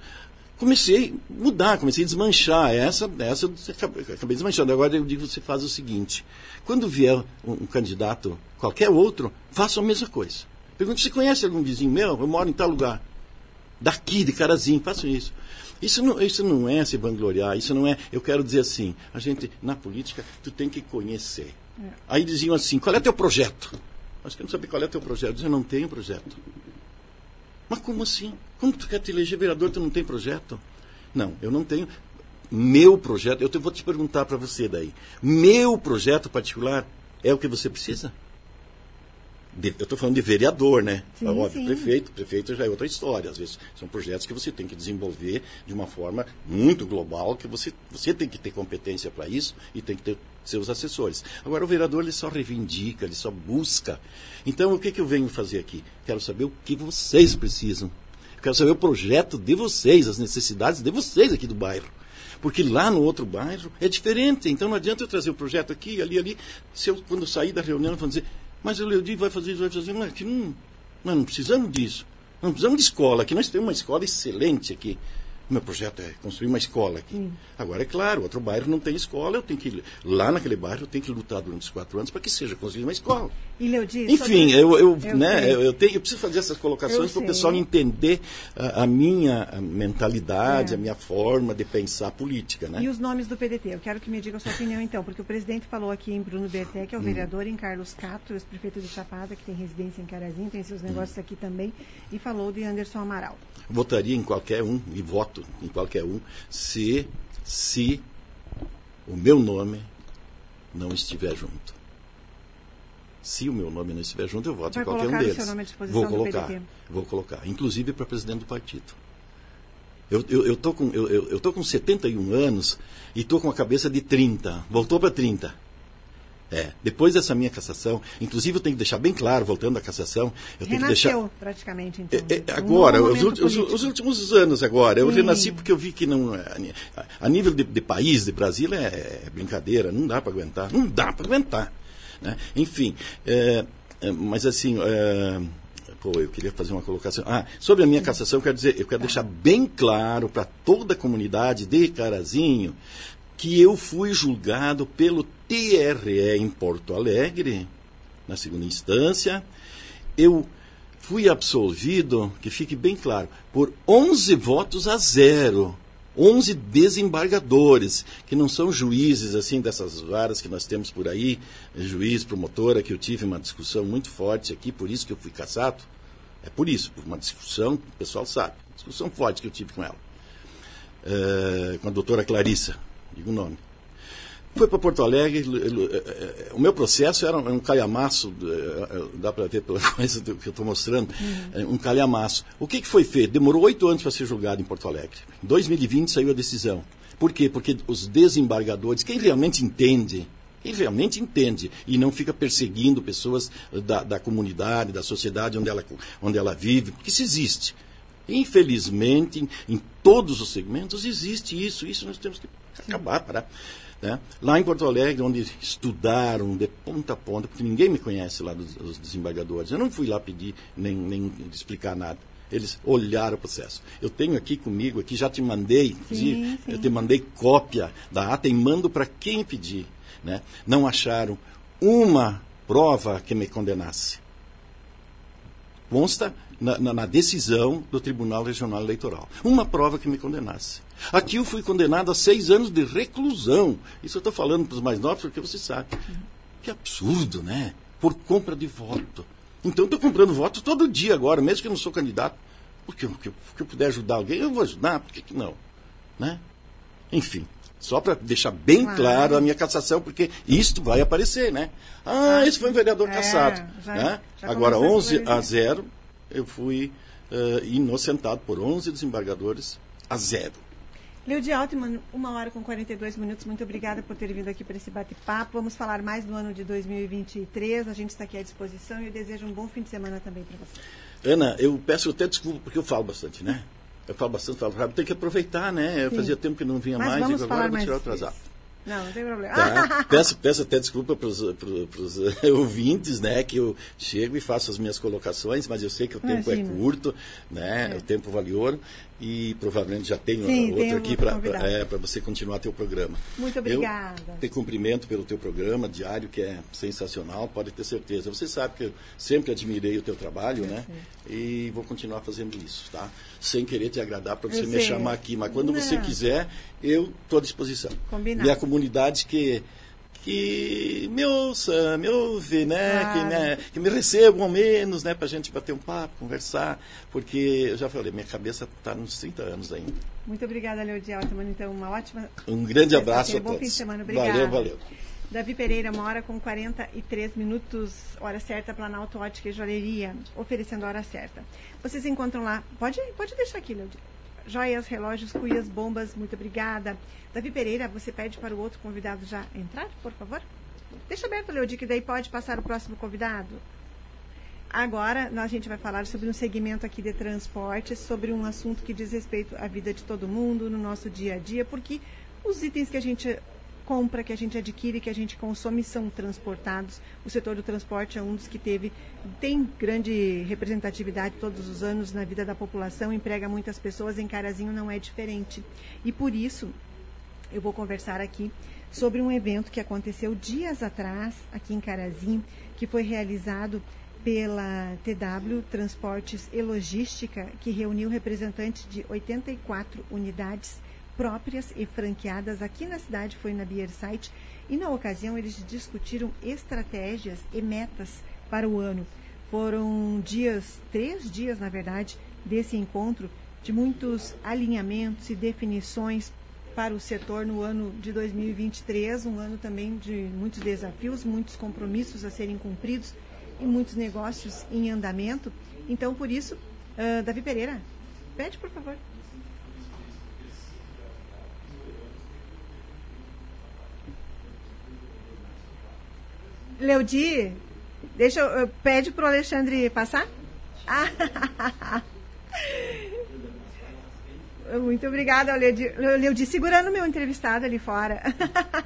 Comecei a mudar, comecei a desmanchar. Essa, essa eu acabei, desmanchando. Agora eu digo, você faz o seguinte. Quando vier um, um candidato, qualquer outro, faça a mesma coisa. Pergunte, você conhece algum vizinho meu? Eu moro em tal lugar. Daqui, de Carazinho, façam isso. Isso não, isso não é se vangloriar, isso não é. Eu quero dizer assim, a gente, na política, tu tem que conhecer. Aí diziam assim, qual é teu projeto? Acho que eu não sabia qual é teu projeto. Eu dizia, não tenho projeto. Mas como assim? Como tu quer te eleger vereador, tu não tem projeto? Não, eu não tenho. Meu projeto, eu te- vou te perguntar para você daí. Meu projeto particular é o que você precisa? De- eu estou falando de vereador, né? Sim, Óbvio, sim. prefeito. Prefeito já é outra história. Às vezes são projetos que você tem que desenvolver de uma forma muito global, que você, você tem que ter competência para isso e tem que ter seus assessores. Agora, o vereador ele só reivindica, ele só busca. Então, o que, que eu venho fazer aqui? Quero saber o que vocês precisam. Quero saber o projeto de vocês, as necessidades de vocês aqui do bairro. Porque lá no outro bairro é diferente. Então não adianta eu trazer o projeto aqui, ali, ali. Se eu, quando sair da reunião, eu vou dizer, mas o Leodi vai fazer isso, vai fazer isso. Mas não, nós não precisamos disso. Não precisamos de escola. Aqui nós temos uma escola excelente aqui. O meu projeto é construir uma escola aqui. Agora, é claro, outro bairro não tem escola, eu tenho que lá naquele bairro, eu tenho que lutar durante os quatro anos para que seja construída uma escola. E Leodi, Enfim, eu, eu, Eu né, eu, eu tenho, eu preciso fazer essas colocações para o pessoal entender a, a minha mentalidade, É. a minha forma de pensar política. Né? E os nomes do PDT? Eu quero que me diga a sua opinião, então, porque o presidente falou aqui em Bruno Berté, Hum. que é o vereador, em Carlos Cato, ex-prefeito de Chapada, que tem residência em Carazinho, tem Hum. seus negócios aqui também, e falou de Anderson Amaral. Votaria em qualquer um e voto em qualquer um se, se o meu nome não estiver junto. Se o meu nome não estiver junto, eu voto Vai em qualquer um deles. vou colocar, vou colocar, inclusive para presidente do partido. Eu eu, eu tô com eu, eu, eu tô com 71 anos e tô com a cabeça de 30. Voltou para 30. É, depois dessa minha cassação, inclusive eu tenho que deixar bem claro, voltando à cassação, eu tenho que deixar Renasceu, praticamente, então. é, é, Um agora, novo os, os- os últimos anos agora. Eu Sim. renasci porque eu vi que não. A, a nível de, de país, de Brasil, é, é brincadeira, não dá para aguentar. Não dá para aguentar. né? Enfim, é, é, mas assim. é, Pô, eu queria fazer uma colocação. Ah, sobre a minha cassação, eu quero dizer, eu quero deixar bem claro para toda a comunidade de Carazinho que eu fui julgado pelo TRE em Porto Alegre, na segunda instância. Eu fui absolvido, que fique bem claro, por 11 votos a zero. 11 desembargadores, que não são juízes assim dessas varas que nós temos por aí, juiz, promotora, que eu tive uma discussão muito forte aqui, por isso que eu fui caçado. É por isso, por uma discussão, o pessoal sabe, discussão forte que eu tive com ela. eh, com a doutora Clarissa, digo o nome. Foi para Porto Alegre, l- eh, eh, o meu processo era um, calhamaço, eh, eh, dá para ver pela *laughs* coisa que eu estou mostrando, eh, um calhamaço. O que, que foi feito? Demorou oito anos para ser julgado em Porto Alegre. Em 2020 saiu a decisão. Por quê? Porque os desembargadores, quem realmente entende, quem realmente entende e não fica perseguindo pessoas da, da comunidade, da sociedade onde ela, onde ela vive, porque isso existe. Infelizmente, em, em todos os segmentos existe isso. Isso nós temos que acabar, parar. Né? Lá em Porto Alegre, onde estudaram de ponta a ponta, porque ninguém me conhece lá dos, dos desembargadores. Eu não fui lá pedir nem, nem explicar nada. Eles olharam o processo. Eu tenho aqui comigo, aqui já te mandei, inclusive, eu te mandei cópia da ata e mando para quem pedir. Né? Não acharam uma prova que me condenasse. Consta na, na, na decisão do Tribunal Regional Eleitoral. Uma prova que me condenasse. Aqui eu fui condenado a seis anos de reclusão. Isso eu estou falando para os mais novos porque você sabe. Que absurdo, né? Por compra de voto. Então estou comprando voto todo dia agora, mesmo que eu não sou candidato. Porque, porque, porque eu puder ajudar alguém, eu vou ajudar, por que, que não? Né? Enfim, só para deixar bem Claro. claro a minha cassação, porque isto vai aparecer, né? Ah, esse foi um vereador É, cassado. já- né? já Agora, começou a 11 a esclarecer. 0, eu fui eh, inocentado por 11 desembargadores a zero. Leudi Altman, uma hora com 42 minutos. Muito obrigada por ter vindo aqui para esse bate-papo. Vamos falar mais do ano de 2023. A gente está aqui à disposição e eu desejo um bom fim de semana também para você. Ana, eu peço até desculpa porque eu falo bastante, né? Eu falo bastante, falo rápido. Tem que aproveitar, né? Eu fazia tempo que não vinha Mas mais, falar agora eu vou tirar o atrasado. Não, não tem problema. Tá? *laughs* peço, peço até desculpa para os *laughs* ouvintes, né? Que eu chego e faço as minhas colocações, mas eu sei que o tempo Imagina. é curto, né? O tempo vale ouro e provavelmente já tenho Sim, outro tem aqui para é, pra você continuar teu programa. Muito obrigada. Eu te cumprimento pelo teu programa diário, que é sensacional, pode ter certeza. Você sabe que eu sempre admirei o teu trabalho, né? E vou continuar fazendo isso, tá? Sem querer te agradar para você Eu me sei. chamar aqui, mas quando você Não. quiser, eu estou à disposição. Combinado. Minha comunidade que que me ouça, me ouve, né? Claro. Que, né? que me recebam ao menos, né? Para a gente bater um papo, conversar, porque eu já falei, minha cabeça está nos 30 anos ainda. Muito obrigada, Leudi Altman. Então, uma ótima. Um grande abraço a Bom todos. fim de semana. Obrigada. Valeu, valeu. Davi Pereira, uma hora com 43 minutos, hora certa, Planalto Ótica e Joalheria, oferecendo a hora certa. Vocês encontram lá, pode, pode deixar aqui, Leudi. Joias, relógios, cuias, bombas, muito obrigada. Davi Pereira, você pede para o outro convidado já entrar, por favor? Deixa aberto, Leudi, que daí pode passar o próximo convidado. Agora, a gente vai falar sobre um segmento aqui de transporte, sobre um assunto que diz respeito à vida de todo mundo, no nosso dia a dia, porque os itens que a gente compra, que a gente adquire, que a gente consome são transportados. O setor do transporte é um dos que teve, tem grande representatividade todos os anos na vida da população, emprega muitas pessoas, em Carazinho não é diferente. E por isso, eu vou conversar aqui sobre um evento que aconteceu dias atrás, aqui em Carazinho, que foi realizado pela TW Transportes e Logística, que reuniu representantes de 84 unidades próprias e franqueadas aqui na cidade, foi na Beer Site, e na ocasião eles discutiram estratégias e metas para o ano. Foram dias, três dias na verdade, desse encontro, de muitos alinhamentos e definições para o setor no ano de 2023, um ano também de muitos desafios, muitos compromissos a serem cumpridos e muitos negócios em andamento. Então, por isso, ah, Davi Pereira, pede por favor. Leudi, deixa eu, eu- pede para o Alexandre passar. Ah, *laughs* Muito obrigada, Leudi. Leudi, segurando meu entrevistado ali fora.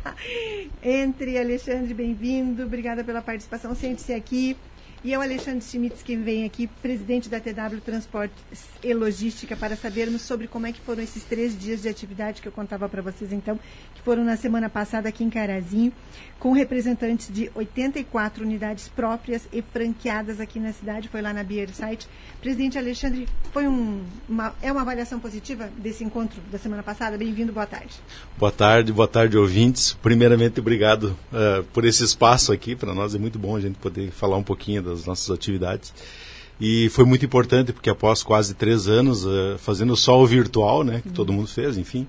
*laughs* Entre, Alexandre, bem-vindo. Obrigada pela participação. Sente-se aqui. E eu, Alexandre Schmitz, que vem aqui, presidente da TW Transportes e Logística, para sabermos sobre como é que foram esses três dias de atividade que eu contava para vocês, então, que foram na semana passada aqui em Carazinho, com representantes de 84 unidades próprias e franqueadas aqui na cidade, foi lá na Beer Site. Presidente Alexandre, foi um, uma, é uma avaliação positiva desse encontro da semana passada? Bem-vindo, boa tarde. Boa tarde, boa tarde, ouvintes. Primeiramente, obrigado eh, por esse espaço aqui. Para nós é muito bom a gente poder falar um pouquinho das nossas atividades. E foi muito importante porque após quase três anos uh, fazendo só o virtual, né, que uhum. todo mundo fez, enfim,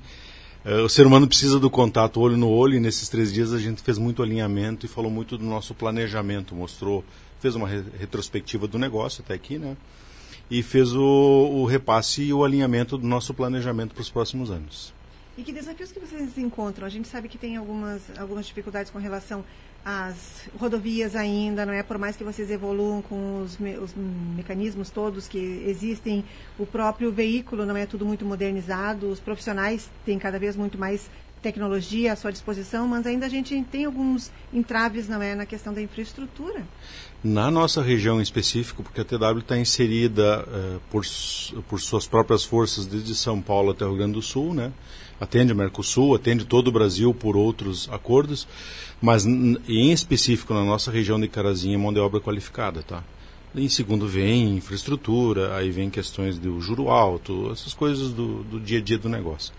uh, o ser humano precisa do contato olho no olho. E nesses três dias a gente fez muito alinhamento e falou muito do nosso planejamento, mostrou, fez uma re retrospectiva do negócio até aqui, né, e fez o, o repasse e o alinhamento do nosso planejamento para os próximos anos. E que desafios que vocês encontram? A gente sabe que tem algumas, algumas dificuldades com relação às rodovias ainda, não é? Por mais que vocês evoluam com os, me, os mecanismos todos que existem, o próprio veículo não é tudo muito modernizado, os profissionais têm cada vez muito mais tecnologia à sua disposição, mas ainda a gente tem alguns entraves, não é, na questão da infraestrutura. Na nossa região em específico, porque a TW está inserida uh, por, por suas próprias forças desde São Paulo até o Rio Grande do Sul, né? atende o Mercosul, atende todo o Brasil por outros acordos, mas em específico na nossa região de Carazinha, mão de obra qualificada, tá? Em segundo vem infraestrutura, aí vem questões do juro alto, essas coisas do, do dia a dia do negócio.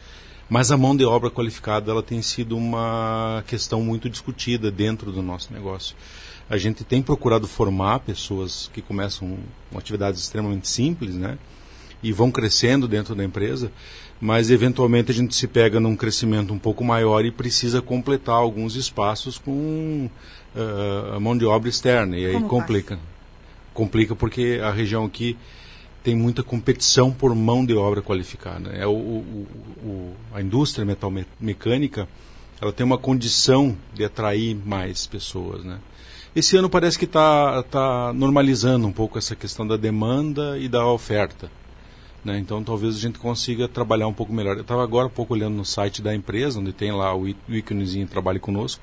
Mas a mão de obra qualificada ela tem sido uma questão muito discutida dentro do nosso negócio. A gente tem procurado formar pessoas que começam com atividades extremamente simples, né? E vão crescendo dentro da empresa, mas eventualmente a gente se pega num crescimento um pouco maior e precisa completar alguns espaços com uh, mão de obra externa e aí Como complica. Faz? Complica porque a região aqui tem muita competição por mão de obra qualificada. É o, o, o, a indústria metal mecânica ela tem uma condição de atrair mais pessoas, né? Esse ano parece que está tá normalizando um pouco essa questão da demanda e da oferta. Né? Então talvez a gente consiga trabalhar um pouco melhor. Eu estava agora um pouco olhando no site da empresa, onde tem lá o íconezinho Trabalhe Conosco,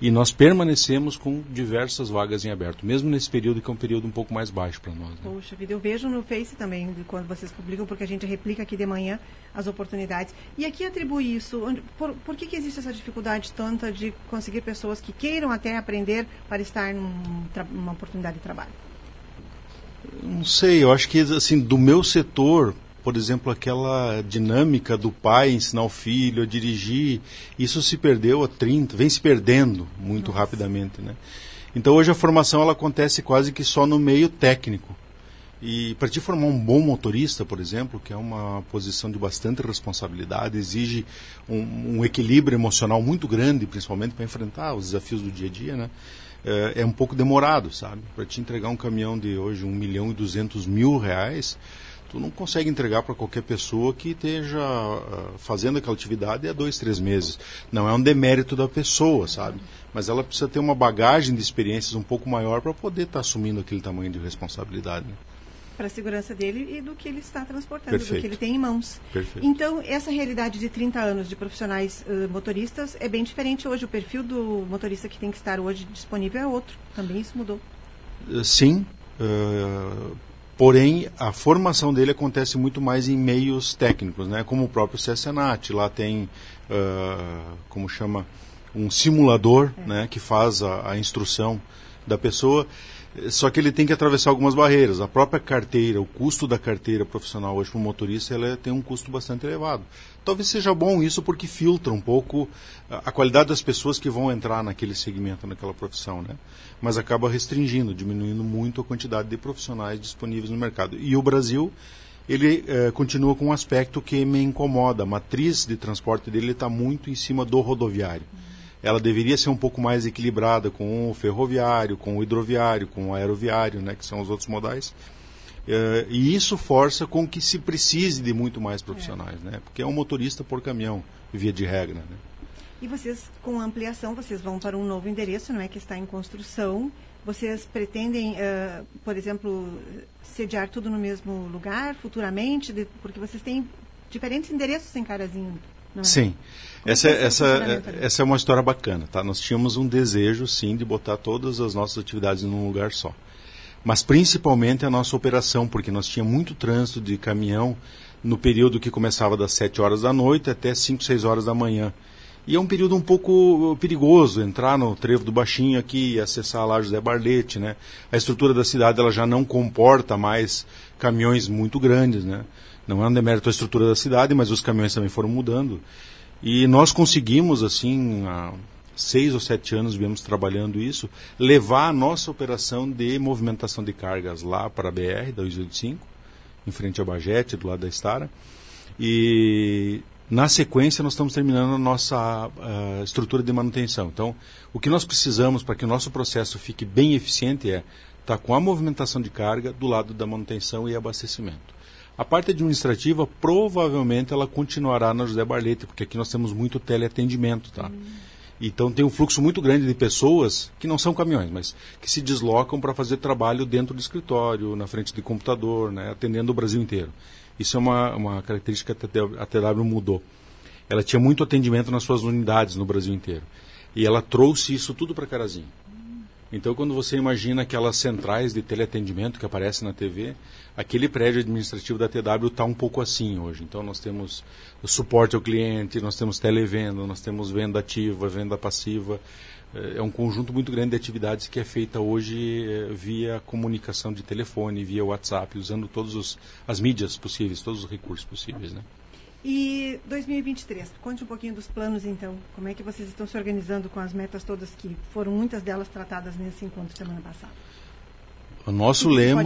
e nós permanecemos com diversas vagas em aberto, mesmo nesse período que é um período um pouco mais baixo para nós. Né? Poxa vida, eu vejo no Face também, quando vocês publicam, porque a gente replica aqui de manhã as oportunidades. E aqui atribui isso, por, por que, que existe essa dificuldade tanta de conseguir pessoas que queiram até aprender para estar num, numa oportunidade de trabalho? Não sei, eu acho que assim, do meu setor, por exemplo, aquela dinâmica do pai ensinar o filho a dirigir, isso se perdeu há 30, vem se perdendo muito Nossa. rapidamente, né? Então hoje a formação ela acontece quase que só no meio técnico. E para te formar um bom motorista, por exemplo, que é uma posição de bastante responsabilidade, exige um, um equilíbrio emocional muito grande, principalmente para enfrentar os desafios do dia a dia, né? É, é um pouco demorado, sabe? Para te entregar um caminhão de hoje um milhão e duzentos mil reais, tu não consegue entregar para qualquer pessoa que esteja uh, fazendo aquela atividade há dois, três meses. Não é um demérito da pessoa, sabe? Mas ela precisa ter uma bagagem de experiências um pouco maior para poder estar tá assumindo aquele tamanho de responsabilidade. Né? Para a segurança dele e do que ele está transportando, Perfeito. do que ele tem em mãos. Perfeito. Então, essa realidade de 30 anos de profissionais uh, motoristas é bem diferente hoje. O perfil do motorista que tem que estar hoje disponível é outro. Também isso mudou. Uh, sim. Uh, porém, a formação dele acontece muito mais em meios técnicos, né? como o próprio CSNAT. Lá tem, como chama, um simulador é. né? que faz a, a instrução da pessoa. Só que ele tem que atravessar algumas barreiras. A própria carteira, o custo da carteira profissional hoje para o motorista, ela tem um custo bastante elevado. Talvez seja bom isso porque filtra um pouco a qualidade das pessoas que vão entrar naquele segmento, naquela profissão, né? Mas acaba restringindo, diminuindo muito a quantidade de profissionais disponíveis no mercado. E o Brasil, ele eh, continua com um aspecto que me incomoda. A matriz de transporte dele está muito em cima do rodoviário ela deveria ser um pouco mais equilibrada com o ferroviário, com o hidroviário, com o aeroviário, né, que são os outros modais. Uh, e isso força com que se precise de muito mais profissionais, é. né? Porque é um motorista por caminhão, via de regra, né? E vocês, com ampliação, vocês vão para um novo endereço, não é? Que está em construção. Vocês pretendem, uh, por exemplo, sediar tudo no mesmo lugar futuramente? De, porque vocês têm diferentes endereços em Carazinho. É? Sim. essa, é, essa, essa é uma história bacana, tá? Nós tínhamos um desejo, sim, de botar todas as nossas atividades num lugar só. Mas principalmente a nossa operação, porque nós tínhamos muito trânsito de caminhão no período que começava das 7 horas da noite até 5, 6 horas da manhã. E é um período um pouco perigoso entrar no trevo do Baixinho aqui e acessar lá José Barlete, né? A estrutura da cidade ela já não comporta mais caminhões muito grandes, né? Não é um demérito a estrutura da cidade, mas os caminhões também foram mudando. E nós conseguimos, assim, há seis ou sete anos viemos trabalhando isso, levar a nossa operação de movimentação de cargas lá para a BR 285, em frente à Bagete, do lado da Estara. E na sequência nós estamos terminando a nossa uh, estrutura de manutenção. Então, o que nós precisamos para que o nosso processo fique bem eficiente é estar tá com a movimentação de carga do lado da manutenção e abastecimento. A parte administrativa, provavelmente, ela continuará na José Barlete, porque aqui nós temos muito teleatendimento, tá? Hum. Então tem um fluxo muito grande de pessoas que não são caminhões, mas que se deslocam para fazer trabalho dentro do escritório, na frente de computador, né, atendendo o Brasil inteiro. Isso é uma, uma característica que a TW mudou. Ela tinha muito atendimento nas suas unidades no Brasil inteiro. E ela trouxe isso tudo para Carazinho. Então, quando você imagina aquelas centrais de teleatendimento que aparecem na TV, aquele prédio administrativo da TW está um pouco assim hoje. Então, nós temos suporte ao cliente, nós temos televenda, nós temos venda ativa, venda passiva. Eh, é um conjunto muito grande de atividades que é feita hoje eh, via comunicação de telefone, via WhatsApp, usando todas as mídias possíveis, todos os recursos possíveis. Né? E 2023, conte um pouquinho dos planos então. Como é que vocês estão se organizando com as metas todas que foram muitas delas tratadas nesse encontro semana passada? O nosso lema,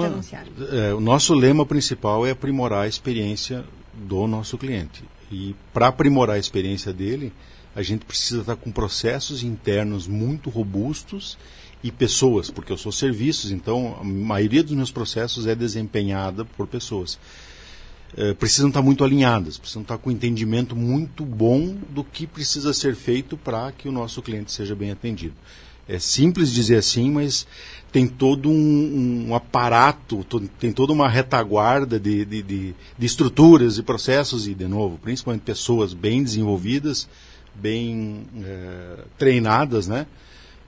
é, o nosso lema principal é aprimorar a experiência do nosso cliente. E para aprimorar a experiência dele, a gente precisa estar com processos internos muito robustos e pessoas, porque eu sou serviços, então a maioria dos meus processos é desempenhada por pessoas. Eh, precisam estar muito alinhadas, precisam estar com entendimento muito bom do que precisa ser feito para que o nosso cliente seja bem atendido. É simples dizer assim, mas tem todo um, um aparato, tem toda uma retaguarda de, de, de, de, estruturas e processos, e, de novo, principalmente pessoas bem desenvolvidas, bem é, treinadas, né?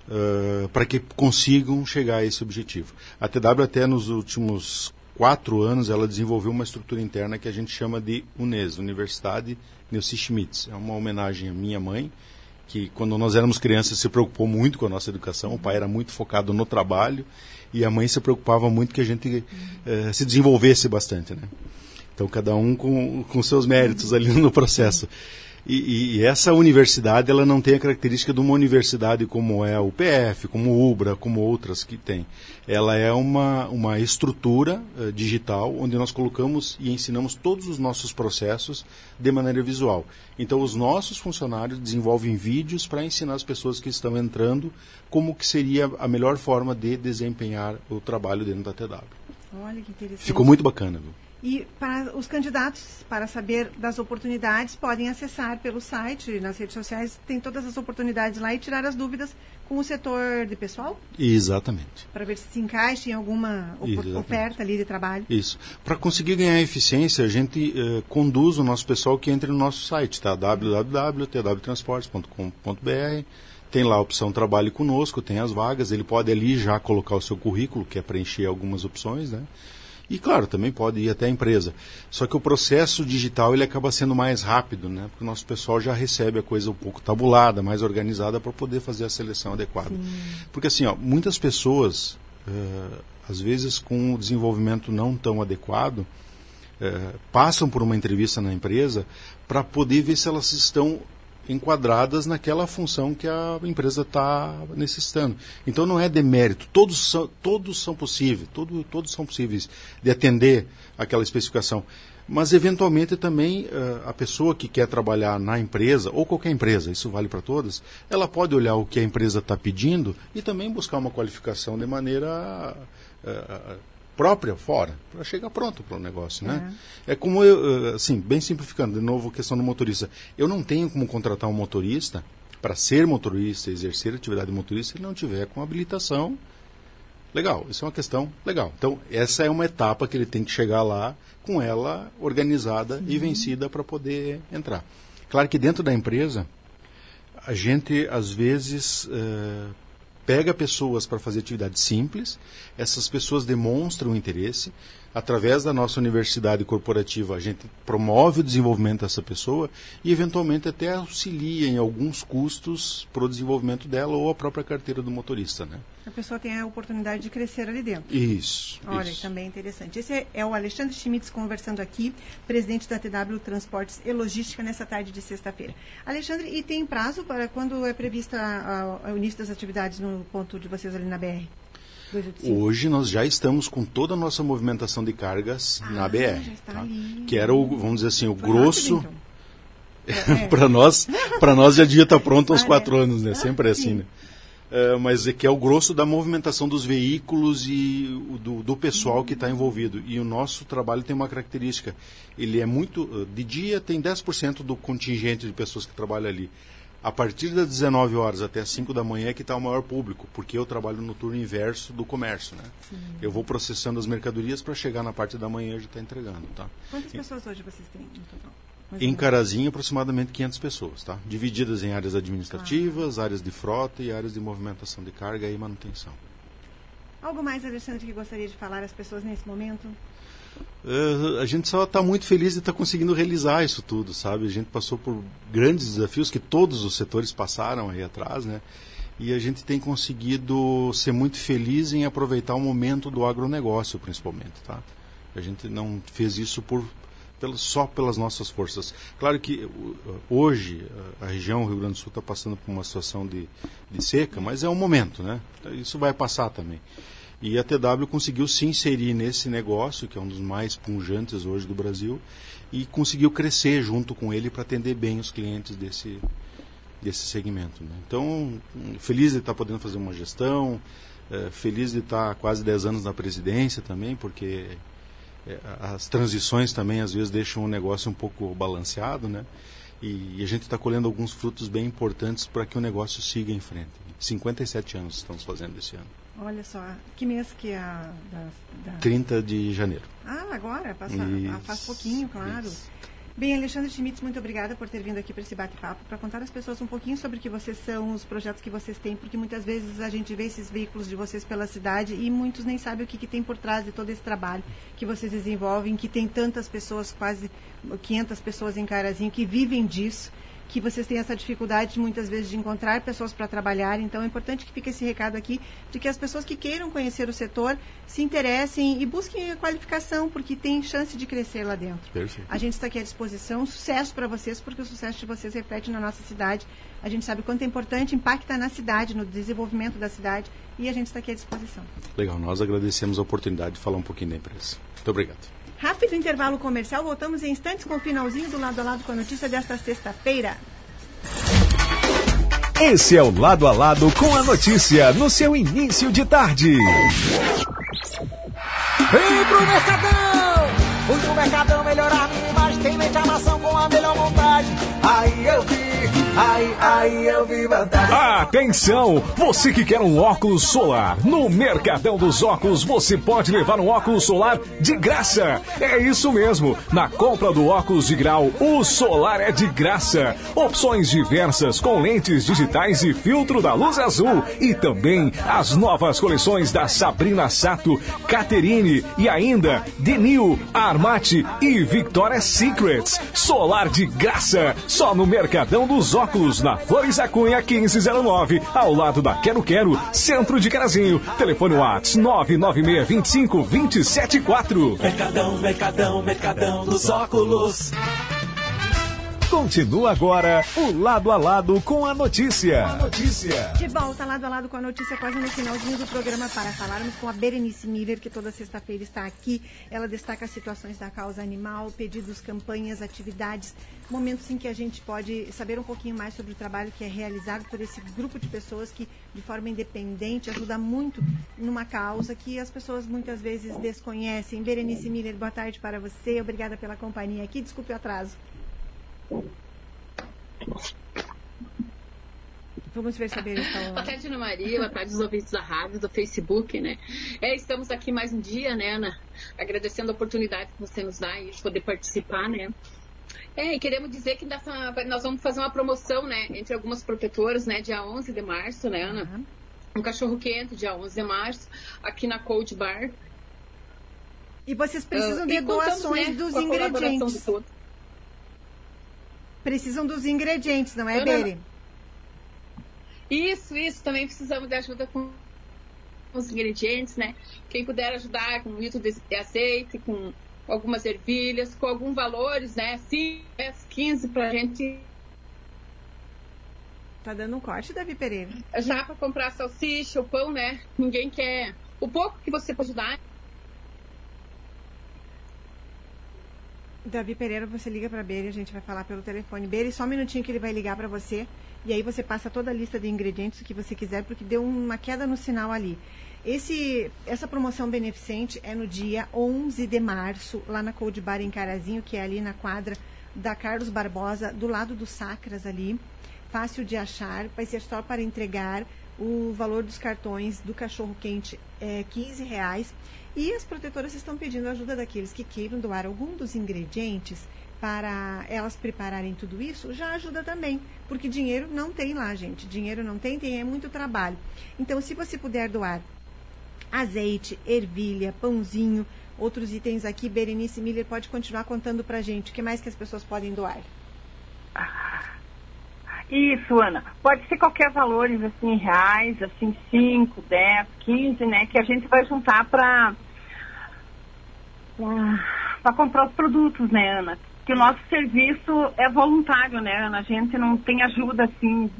Uh, para que consigam chegar a esse objetivo. A TW até nos últimos quatro anos, ela desenvolveu uma estrutura interna que a gente chama de UNES, Universidade Nilce Schmitz. É uma homenagem à minha mãe, que quando nós éramos crianças se preocupou muito com a nossa educação. O pai era muito focado no trabalho e a mãe se preocupava muito que a gente eh, se desenvolvesse bastante, né? Então, cada um com, com seus méritos ali no processo. E, e, essa universidade ela não tem a característica de uma universidade como é o PF, como o UBRA, como outras que tem. Ela é uma, uma estrutura uh, digital onde nós colocamos e ensinamos todos os nossos processos de maneira visual. Então os nossos funcionários desenvolvem vídeos para ensinar as pessoas que estão entrando como que seria a melhor forma de desempenhar o trabalho dentro da TW. Olha que interessante. Ficou muito bacana, viu? E para os candidatos, para saber das oportunidades, podem acessar pelo site, nas redes sociais, tem todas as oportunidades lá e tirar as dúvidas com o setor de pessoal? Exatamente. Para ver se se encaixa em alguma oferta ali de trabalho? Isso. Para conseguir ganhar eficiência, a gente uh, conduz o nosso pessoal que entre no nosso site, tá? www.twtransportes.com.br tem lá a opção trabalhe conosco, tem as vagas, ele pode ali já colocar o seu currículo, que é preencher algumas opções, né? E claro, também pode ir até a empresa. Só que o processo digital ele acaba sendo mais rápido, né? Porque o nosso pessoal já recebe a coisa um pouco tabulada, mais organizada para poder fazer a seleção adequada. Sim. Porque assim, ó, muitas pessoas, uh, às vezes com o desenvolvimento não tão adequado, uh, passam por uma entrevista na empresa para poder ver se elas estão enquadradas naquela função que a empresa está necessitando. Então não é demérito, todos são, todos são possíveis, todo, todos são possíveis de atender aquela especificação. Mas eventualmente também uh, a pessoa que quer trabalhar na empresa, ou qualquer empresa, isso vale para todas, ela pode olhar o que a empresa está pedindo e também buscar uma qualificação de maneira uh, própria fora, para chegar pronto para o negócio, né? É. é como eu, assim, bem simplificando, de novo a questão do motorista. Eu não tenho como contratar um motorista para ser motorista, exercer atividade de motorista, se ele não tiver com habilitação legal. Isso é uma questão legal. Então, essa é uma etapa que ele tem que chegar lá com ela organizada Sim. e vencida para poder entrar. Claro que dentro da empresa, a gente às vezes uh, pega pessoas para fazer atividades simples, essas pessoas demonstram interesse, através da nossa universidade corporativa, a gente promove o desenvolvimento dessa pessoa e, eventualmente, até auxilia em alguns custos para o desenvolvimento dela ou a própria carteira do motorista. Né? A pessoa tem a oportunidade de crescer ali dentro. Isso. Olha, isso. também é interessante. Esse é- o Alexandre Schmitz conversando aqui, presidente da TW Transportes e Logística, nessa tarde de sexta-feira. Alexandre, e tem prazo para quando é prevista o início das atividades no ponto de vocês ali na BR? 285? Hoje nós já estamos com toda a nossa movimentação de cargas na Ah, BR. já está tá? Que era o, vamos dizer assim, o Foi grosso. rápido, então. *laughs* É. para nós, para nós já devia estar pronto há uns quatro anos, né? Sempre é assim, sim. né? É, mas é que é o grosso da movimentação dos veículos e do, do pessoal que está envolvido. E o nosso trabalho tem uma característica. Ele é muito. eh, De dia tem 10% do contingente de pessoas que trabalham ali. A partir das 19 horas até as 5 da manhã é que está o maior público, porque eu trabalho no turno inverso do comércio. Né? Eu vou processando as mercadorias para chegar na parte da manhã e já estar entregando. Tá? Quantas pessoas hoje vocês têm no total? Em menos. Carazinho, aproximadamente 500 pessoas, tá? Divididas em áreas administrativas, áreas de frota e áreas de movimentação de carga e manutenção. Algo mais, Alexandre, que gostaria de falar às pessoas nesse momento? Eh, a gente só está muito feliz de estar conseguindo realizar isso tudo, sabe? A gente passou por grandes desafios que todos os setores passaram aí atrás, né? E a gente tem conseguido ser muito feliz em aproveitar o momento do agronegócio, principalmente, tá? A gente não fez isso por pela- só pelas nossas forças. Claro que uh, hoje uh, a região Rio Grande do Sul está passando por uma situação de, de seca, mas é um momento, né? Isso vai passar também. E a TW conseguiu se inserir nesse negócio, que é um dos mais punjantes hoje do Brasil, e conseguiu crescer junto com ele para atender bem os clientes desse, desse segmento. né? Então, feliz de estar podendo fazer uma gestão, eh, feliz de estar há quase 10 anos na presidência também, porque eh, as transições também às vezes deixam o negócio um pouco balanceado, né? E, e a gente está colhendo alguns frutos bem importantes para que o negócio siga em frente. 57 anos estamos fazendo esse ano. Olha só, que mês que é a. Da, da- 30 de janeiro. Ah, agora, passa, Isso, faz pouquinho, claro. isso. Bem, Alexandre Schmitz, muito obrigada por ter vindo aqui para esse bate-papo, para contar às pessoas um pouquinho sobre o que vocês são, os projetos que vocês têm, porque muitas vezes a gente vê esses veículos de vocês pela cidade e muitos nem sabem o que, que tem por trás de todo esse trabalho que vocês desenvolvem, que tem tantas pessoas, quase 500 pessoas em Carazinho, que vivem disso que vocês têm essa dificuldade muitas vezes de encontrar pessoas para trabalhar. Então é importante que fique esse recado aqui de que as pessoas que queiram conhecer o setor se interessem e busquem a qualificação, porque tem chance de crescer lá dentro. Perfeito. A gente está aqui à disposição. Sucesso para vocês, porque o sucesso de vocês reflete na nossa cidade. A gente sabe quanto é importante, impacta na cidade, no desenvolvimento da cidade, e a gente está aqui à disposição. Legal, nós agradecemos a oportunidade de falar um pouquinho da empresa. Muito obrigado. Rápido intervalo comercial, voltamos em instantes com o finalzinho do lado a lado com a notícia desta sexta-feira. Esse é o Lado a Lado com a notícia no seu início de tarde. Vem pro Mercadão! Fui pro Mercadão melhorar minha imagem, tem mente armação com a melhor montagem. Atenção! Você que quer um óculos solar, no Mercadão dos Óculos você pode levar um óculos solar de graça. É isso mesmo. Na compra do óculos de grau, o solar é de graça. Opções diversas com lentes digitais e filtro da luz azul. E também as novas coleções da Sabrina Sato, Caterine e ainda Denil, Armate e Victoria's Secrets. Solar de graça. Só no Mercadão dos Óculos, na Flores da Cunha 1509, ao lado da Quero Quero, centro de Carazinho. Telefone Whats 99625 274. Mercadão, Mercadão, Mercadão dos óculos. Continua agora o Lado a Lado com a notícia. Notícia. De volta lado a lado com a notícia quase no finalzinho do programa para falarmos com a Berenice Miller, que toda sexta-feira está aqui. Ela destaca as situações da causa animal, pedidos, campanhas, atividades, momentos em que a gente pode saber um pouquinho mais sobre o trabalho que é realizado por esse grupo de pessoas que, de forma independente, ajuda muito numa causa que as pessoas muitas vezes desconhecem. Berenice Miller, boa tarde para você. Obrigada pela companhia aqui. Desculpe o atraso. Vamos ver se a está Boa tarde, Ana Maria. Boa tarde, os ouvintes da rádio, do Facebook, né? É, estamos aqui mais um dia, né, Ana? Agradecendo a oportunidade que você nos dá aí de poder participar, né? É, e queremos dizer que dessa- nós vamos fazer uma promoção, né, entre algumas protetoras, né, dia 11 de março, né, Ana? Uhum. Um cachorro quente, dia 11 de março, aqui na Cold Bar. E vocês precisam Ah, de e contamos, doações né, dos ingredientes. Precisam dos ingredientes, não é, Beri? Isso, isso, também precisamos de ajuda com. os ingredientes, né? Quem puder ajudar com um litro de azeite, com algumas ervilhas, com alguns valores, né? 5, 10, 15 pra gente. Tá dando um corte, Davi Pereira? Já para comprar salsicha, o pão, né? Ninguém quer. O pouco que você pode dar. Davi Pereira, você liga para Beire, a gente vai falar pelo telefone. Beire, só um minutinho que ele vai ligar para você. E aí você passa toda a lista de ingredientes que você quiser, porque deu uma queda no sinal ali. Esse, essa promoção beneficente é no dia 11 de março, lá na Cold Bar em Carazinho, que é ali na quadra da Carlos Barbosa, do lado do Sacras ali. Fácil de achar, vai ser só para entregar. O valor dos cartões do cachorro quente é 15 reais. E as protetoras estão pedindo ajuda daqueles que queiram doar algum dos ingredientes para elas prepararem tudo isso, já ajuda também. Porque dinheiro não tem lá, gente. Dinheiro não tem, tem é muito trabalho. Então, se você puder doar azeite, ervilha, pãozinho, outros itens aqui, Berenice Miller pode continuar contando pra gente. O que mais que as pessoas podem doar? Isso, Ana. Pode ser qualquer valores, assim, reais, assim, 5, 10, 15, né? Que a gente vai juntar para para comprar os produtos, né, Ana? Que o nosso serviço é voluntário, né, Ana? A gente não tem ajuda, assim,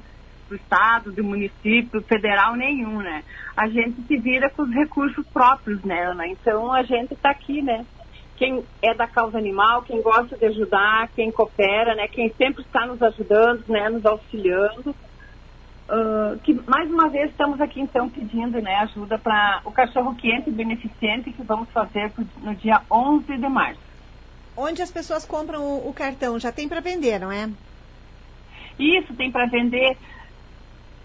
do Estado, do município, federal nenhum, né? A gente se vira com os recursos próprios, né, Ana? Então a gente está aqui, né? Quem é da causa animal, quem gosta de ajudar, quem coopera, né? Quem sempre está nos ajudando, né? Nos auxiliando. Uh, que mais uma vez estamos aqui então pedindo né, ajuda para o cachorro quente beneficente que vamos fazer no dia 11 de março. Onde as pessoas compram o, o cartão? Já tem para vender, não é? Isso, tem para vender.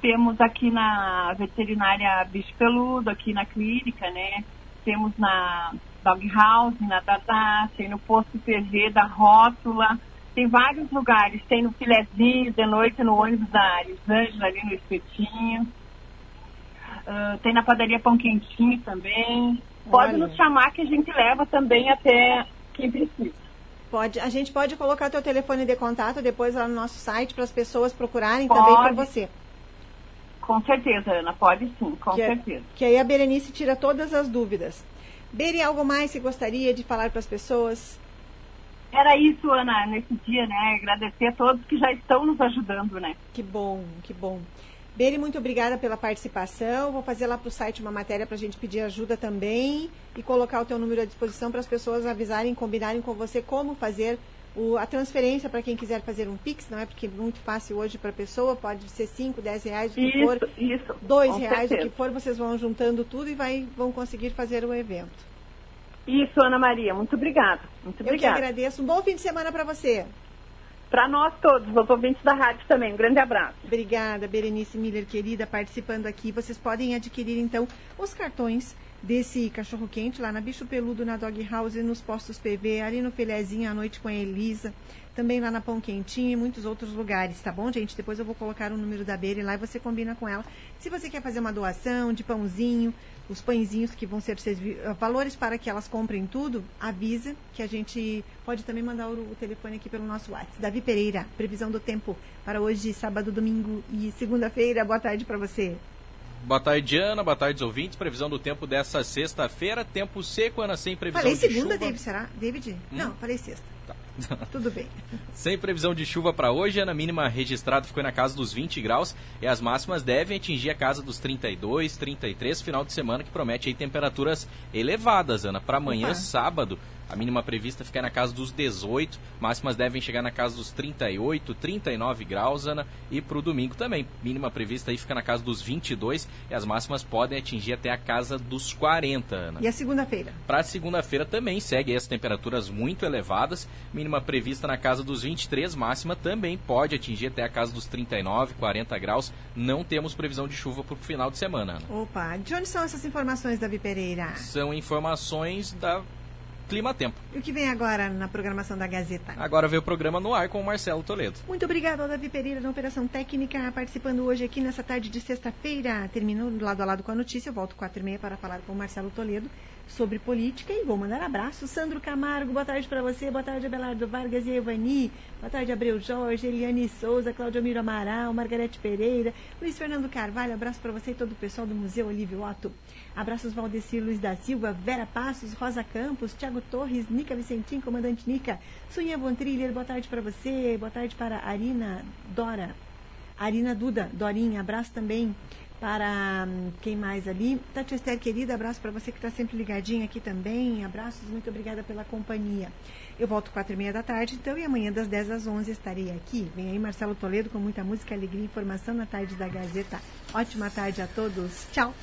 Temos aqui na veterinária Bicho Peludo, aqui na clínica, né? Temos na Dog House, na Dada, tem no posto PV da Rótula tem vários lugares, tem no filezinho, de noite no ônibus da Arizângela, ali no espetinho. Uh, tem na padaria Pão Quentinho também. Pode Olha. nos chamar que a gente leva também até quem precisa. Pode, a gente pode colocar teu telefone de contato depois lá no nosso site para as pessoas procurarem pode. também para você. Com certeza, Ana, pode sim, com que, é- certeza. Que aí a Berenice tira todas as dúvidas. Beri, algo mais que gostaria de falar para as pessoas? Era isso, Ana, nesse dia, né? Agradecer a todos que já estão nos ajudando, né? Que bom, que bom. Beri, muito obrigada pela participação. Vou fazer lá para o site uma matéria para a gente pedir ajuda também e colocar o teu número à disposição para as pessoas avisarem, combinarem com você como fazer o, a transferência para quem quiser fazer um Pix, não é? Porque é muito fácil hoje para a pessoa, pode ser 5, 10 reais, o que isso, for, isso, 2 reais, certeza. o que for, vocês vão juntando tudo e vai, vão conseguir fazer o evento. Isso, Ana Maria. Muito obrigada. Muito obrigada. Eu que agradeço. Um bom fim de semana para você. Para nós todos, os ouvintes da rádio também. Um grande abraço. Obrigada, Berenice Miller, querida, participando aqui. Vocês podem adquirir, então, os cartões desse cachorro quente lá na Bicho Peludo, na Dog House, nos postos PV, ali no Filezinho à noite com a Elisa, também lá na Pão Quentinho e muitos outros lugares, tá bom, gente? Depois eu vou colocar o número da Beira lá e você combina com ela. Se você quer fazer uma doação de pãozinho, os pãezinhos que vão ser eh, valores para que elas comprem tudo, avisa que a gente pode também mandar o, o telefone aqui pelo nosso WhatsApp. Davi Pereira, previsão do tempo para hoje, sábado, domingo e segunda-feira. Boa tarde para você. Boa tarde, Ana. Boa tarde, ouvintes. Previsão do tempo dessa sexta-feira. Tempo seco, Ana, sem previsão falei de segunda, chuva. David, será? David? Hum? Não, falei sexta. *laughs* Tudo bem. Sem previsão de chuva para hoje, Ana mínima registrada ficou na casa dos 20 graus e as máximas devem atingir a casa dos 32, 33, final de semana que promete aí temperaturas elevadas, Ana. Para amanhã, Opa. sábado, a mínima prevista fica na casa dos 18, máximas devem chegar na casa dos 38, 39 graus, Ana. E para o domingo também, mínima prevista aí fica na casa dos 22 e as máximas podem atingir até a casa dos 40, Ana. E a segunda-feira? Para a segunda-feira também segue as temperaturas muito elevadas, mínima prevista na casa dos 23, máxima também pode atingir até a casa dos 39, 40 graus. Não temos previsão de chuva para o final de semana. Ana. Opa, de onde são essas informações, Davi Pereira? São informações da Clima Tempo. E o que vem agora na programação da Gazeta? Agora veio o programa no ar com o Marcelo Toledo. Muito obrigado ao Davi Pereira na Operação Técnica, participando hoje aqui nessa tarde de sexta-feira. Terminou lado a lado com a notícia. Eu volto quatro e meia para falar com o Marcelo Toledo sobre política e vou mandar abraço. Sandro Camargo, boa tarde para você, boa tarde Abelardo Vargas e Evani, boa tarde Abreu Jorge, Eliane Souza, Cláudio Miro Amaral, Margarete Pereira, Luiz Fernando Carvalho, abraço para você e todo o pessoal do Museu Olívio Otto. Abraços Valdecir Luiz da Silva, Vera Passos, Rosa Campos, Tiago Torres, Nica Vicentim, Comandante Nica, Sunha Bontriller, boa tarde para você, boa tarde para Arina Dora, Arina Duda, Dorinha, abraço também para hum, quem mais ali? Tati Esther, querida, abraço para você que está sempre ligadinha aqui também. Abraços, muito obrigada pela companhia. Eu volto quatro e meia da tarde, então, e amanhã das 10 às 11 estarei aqui. Vem aí Marcelo Toledo com muita música, alegria e informação na tarde da Gazeta. Ótima tarde a todos. Tchau.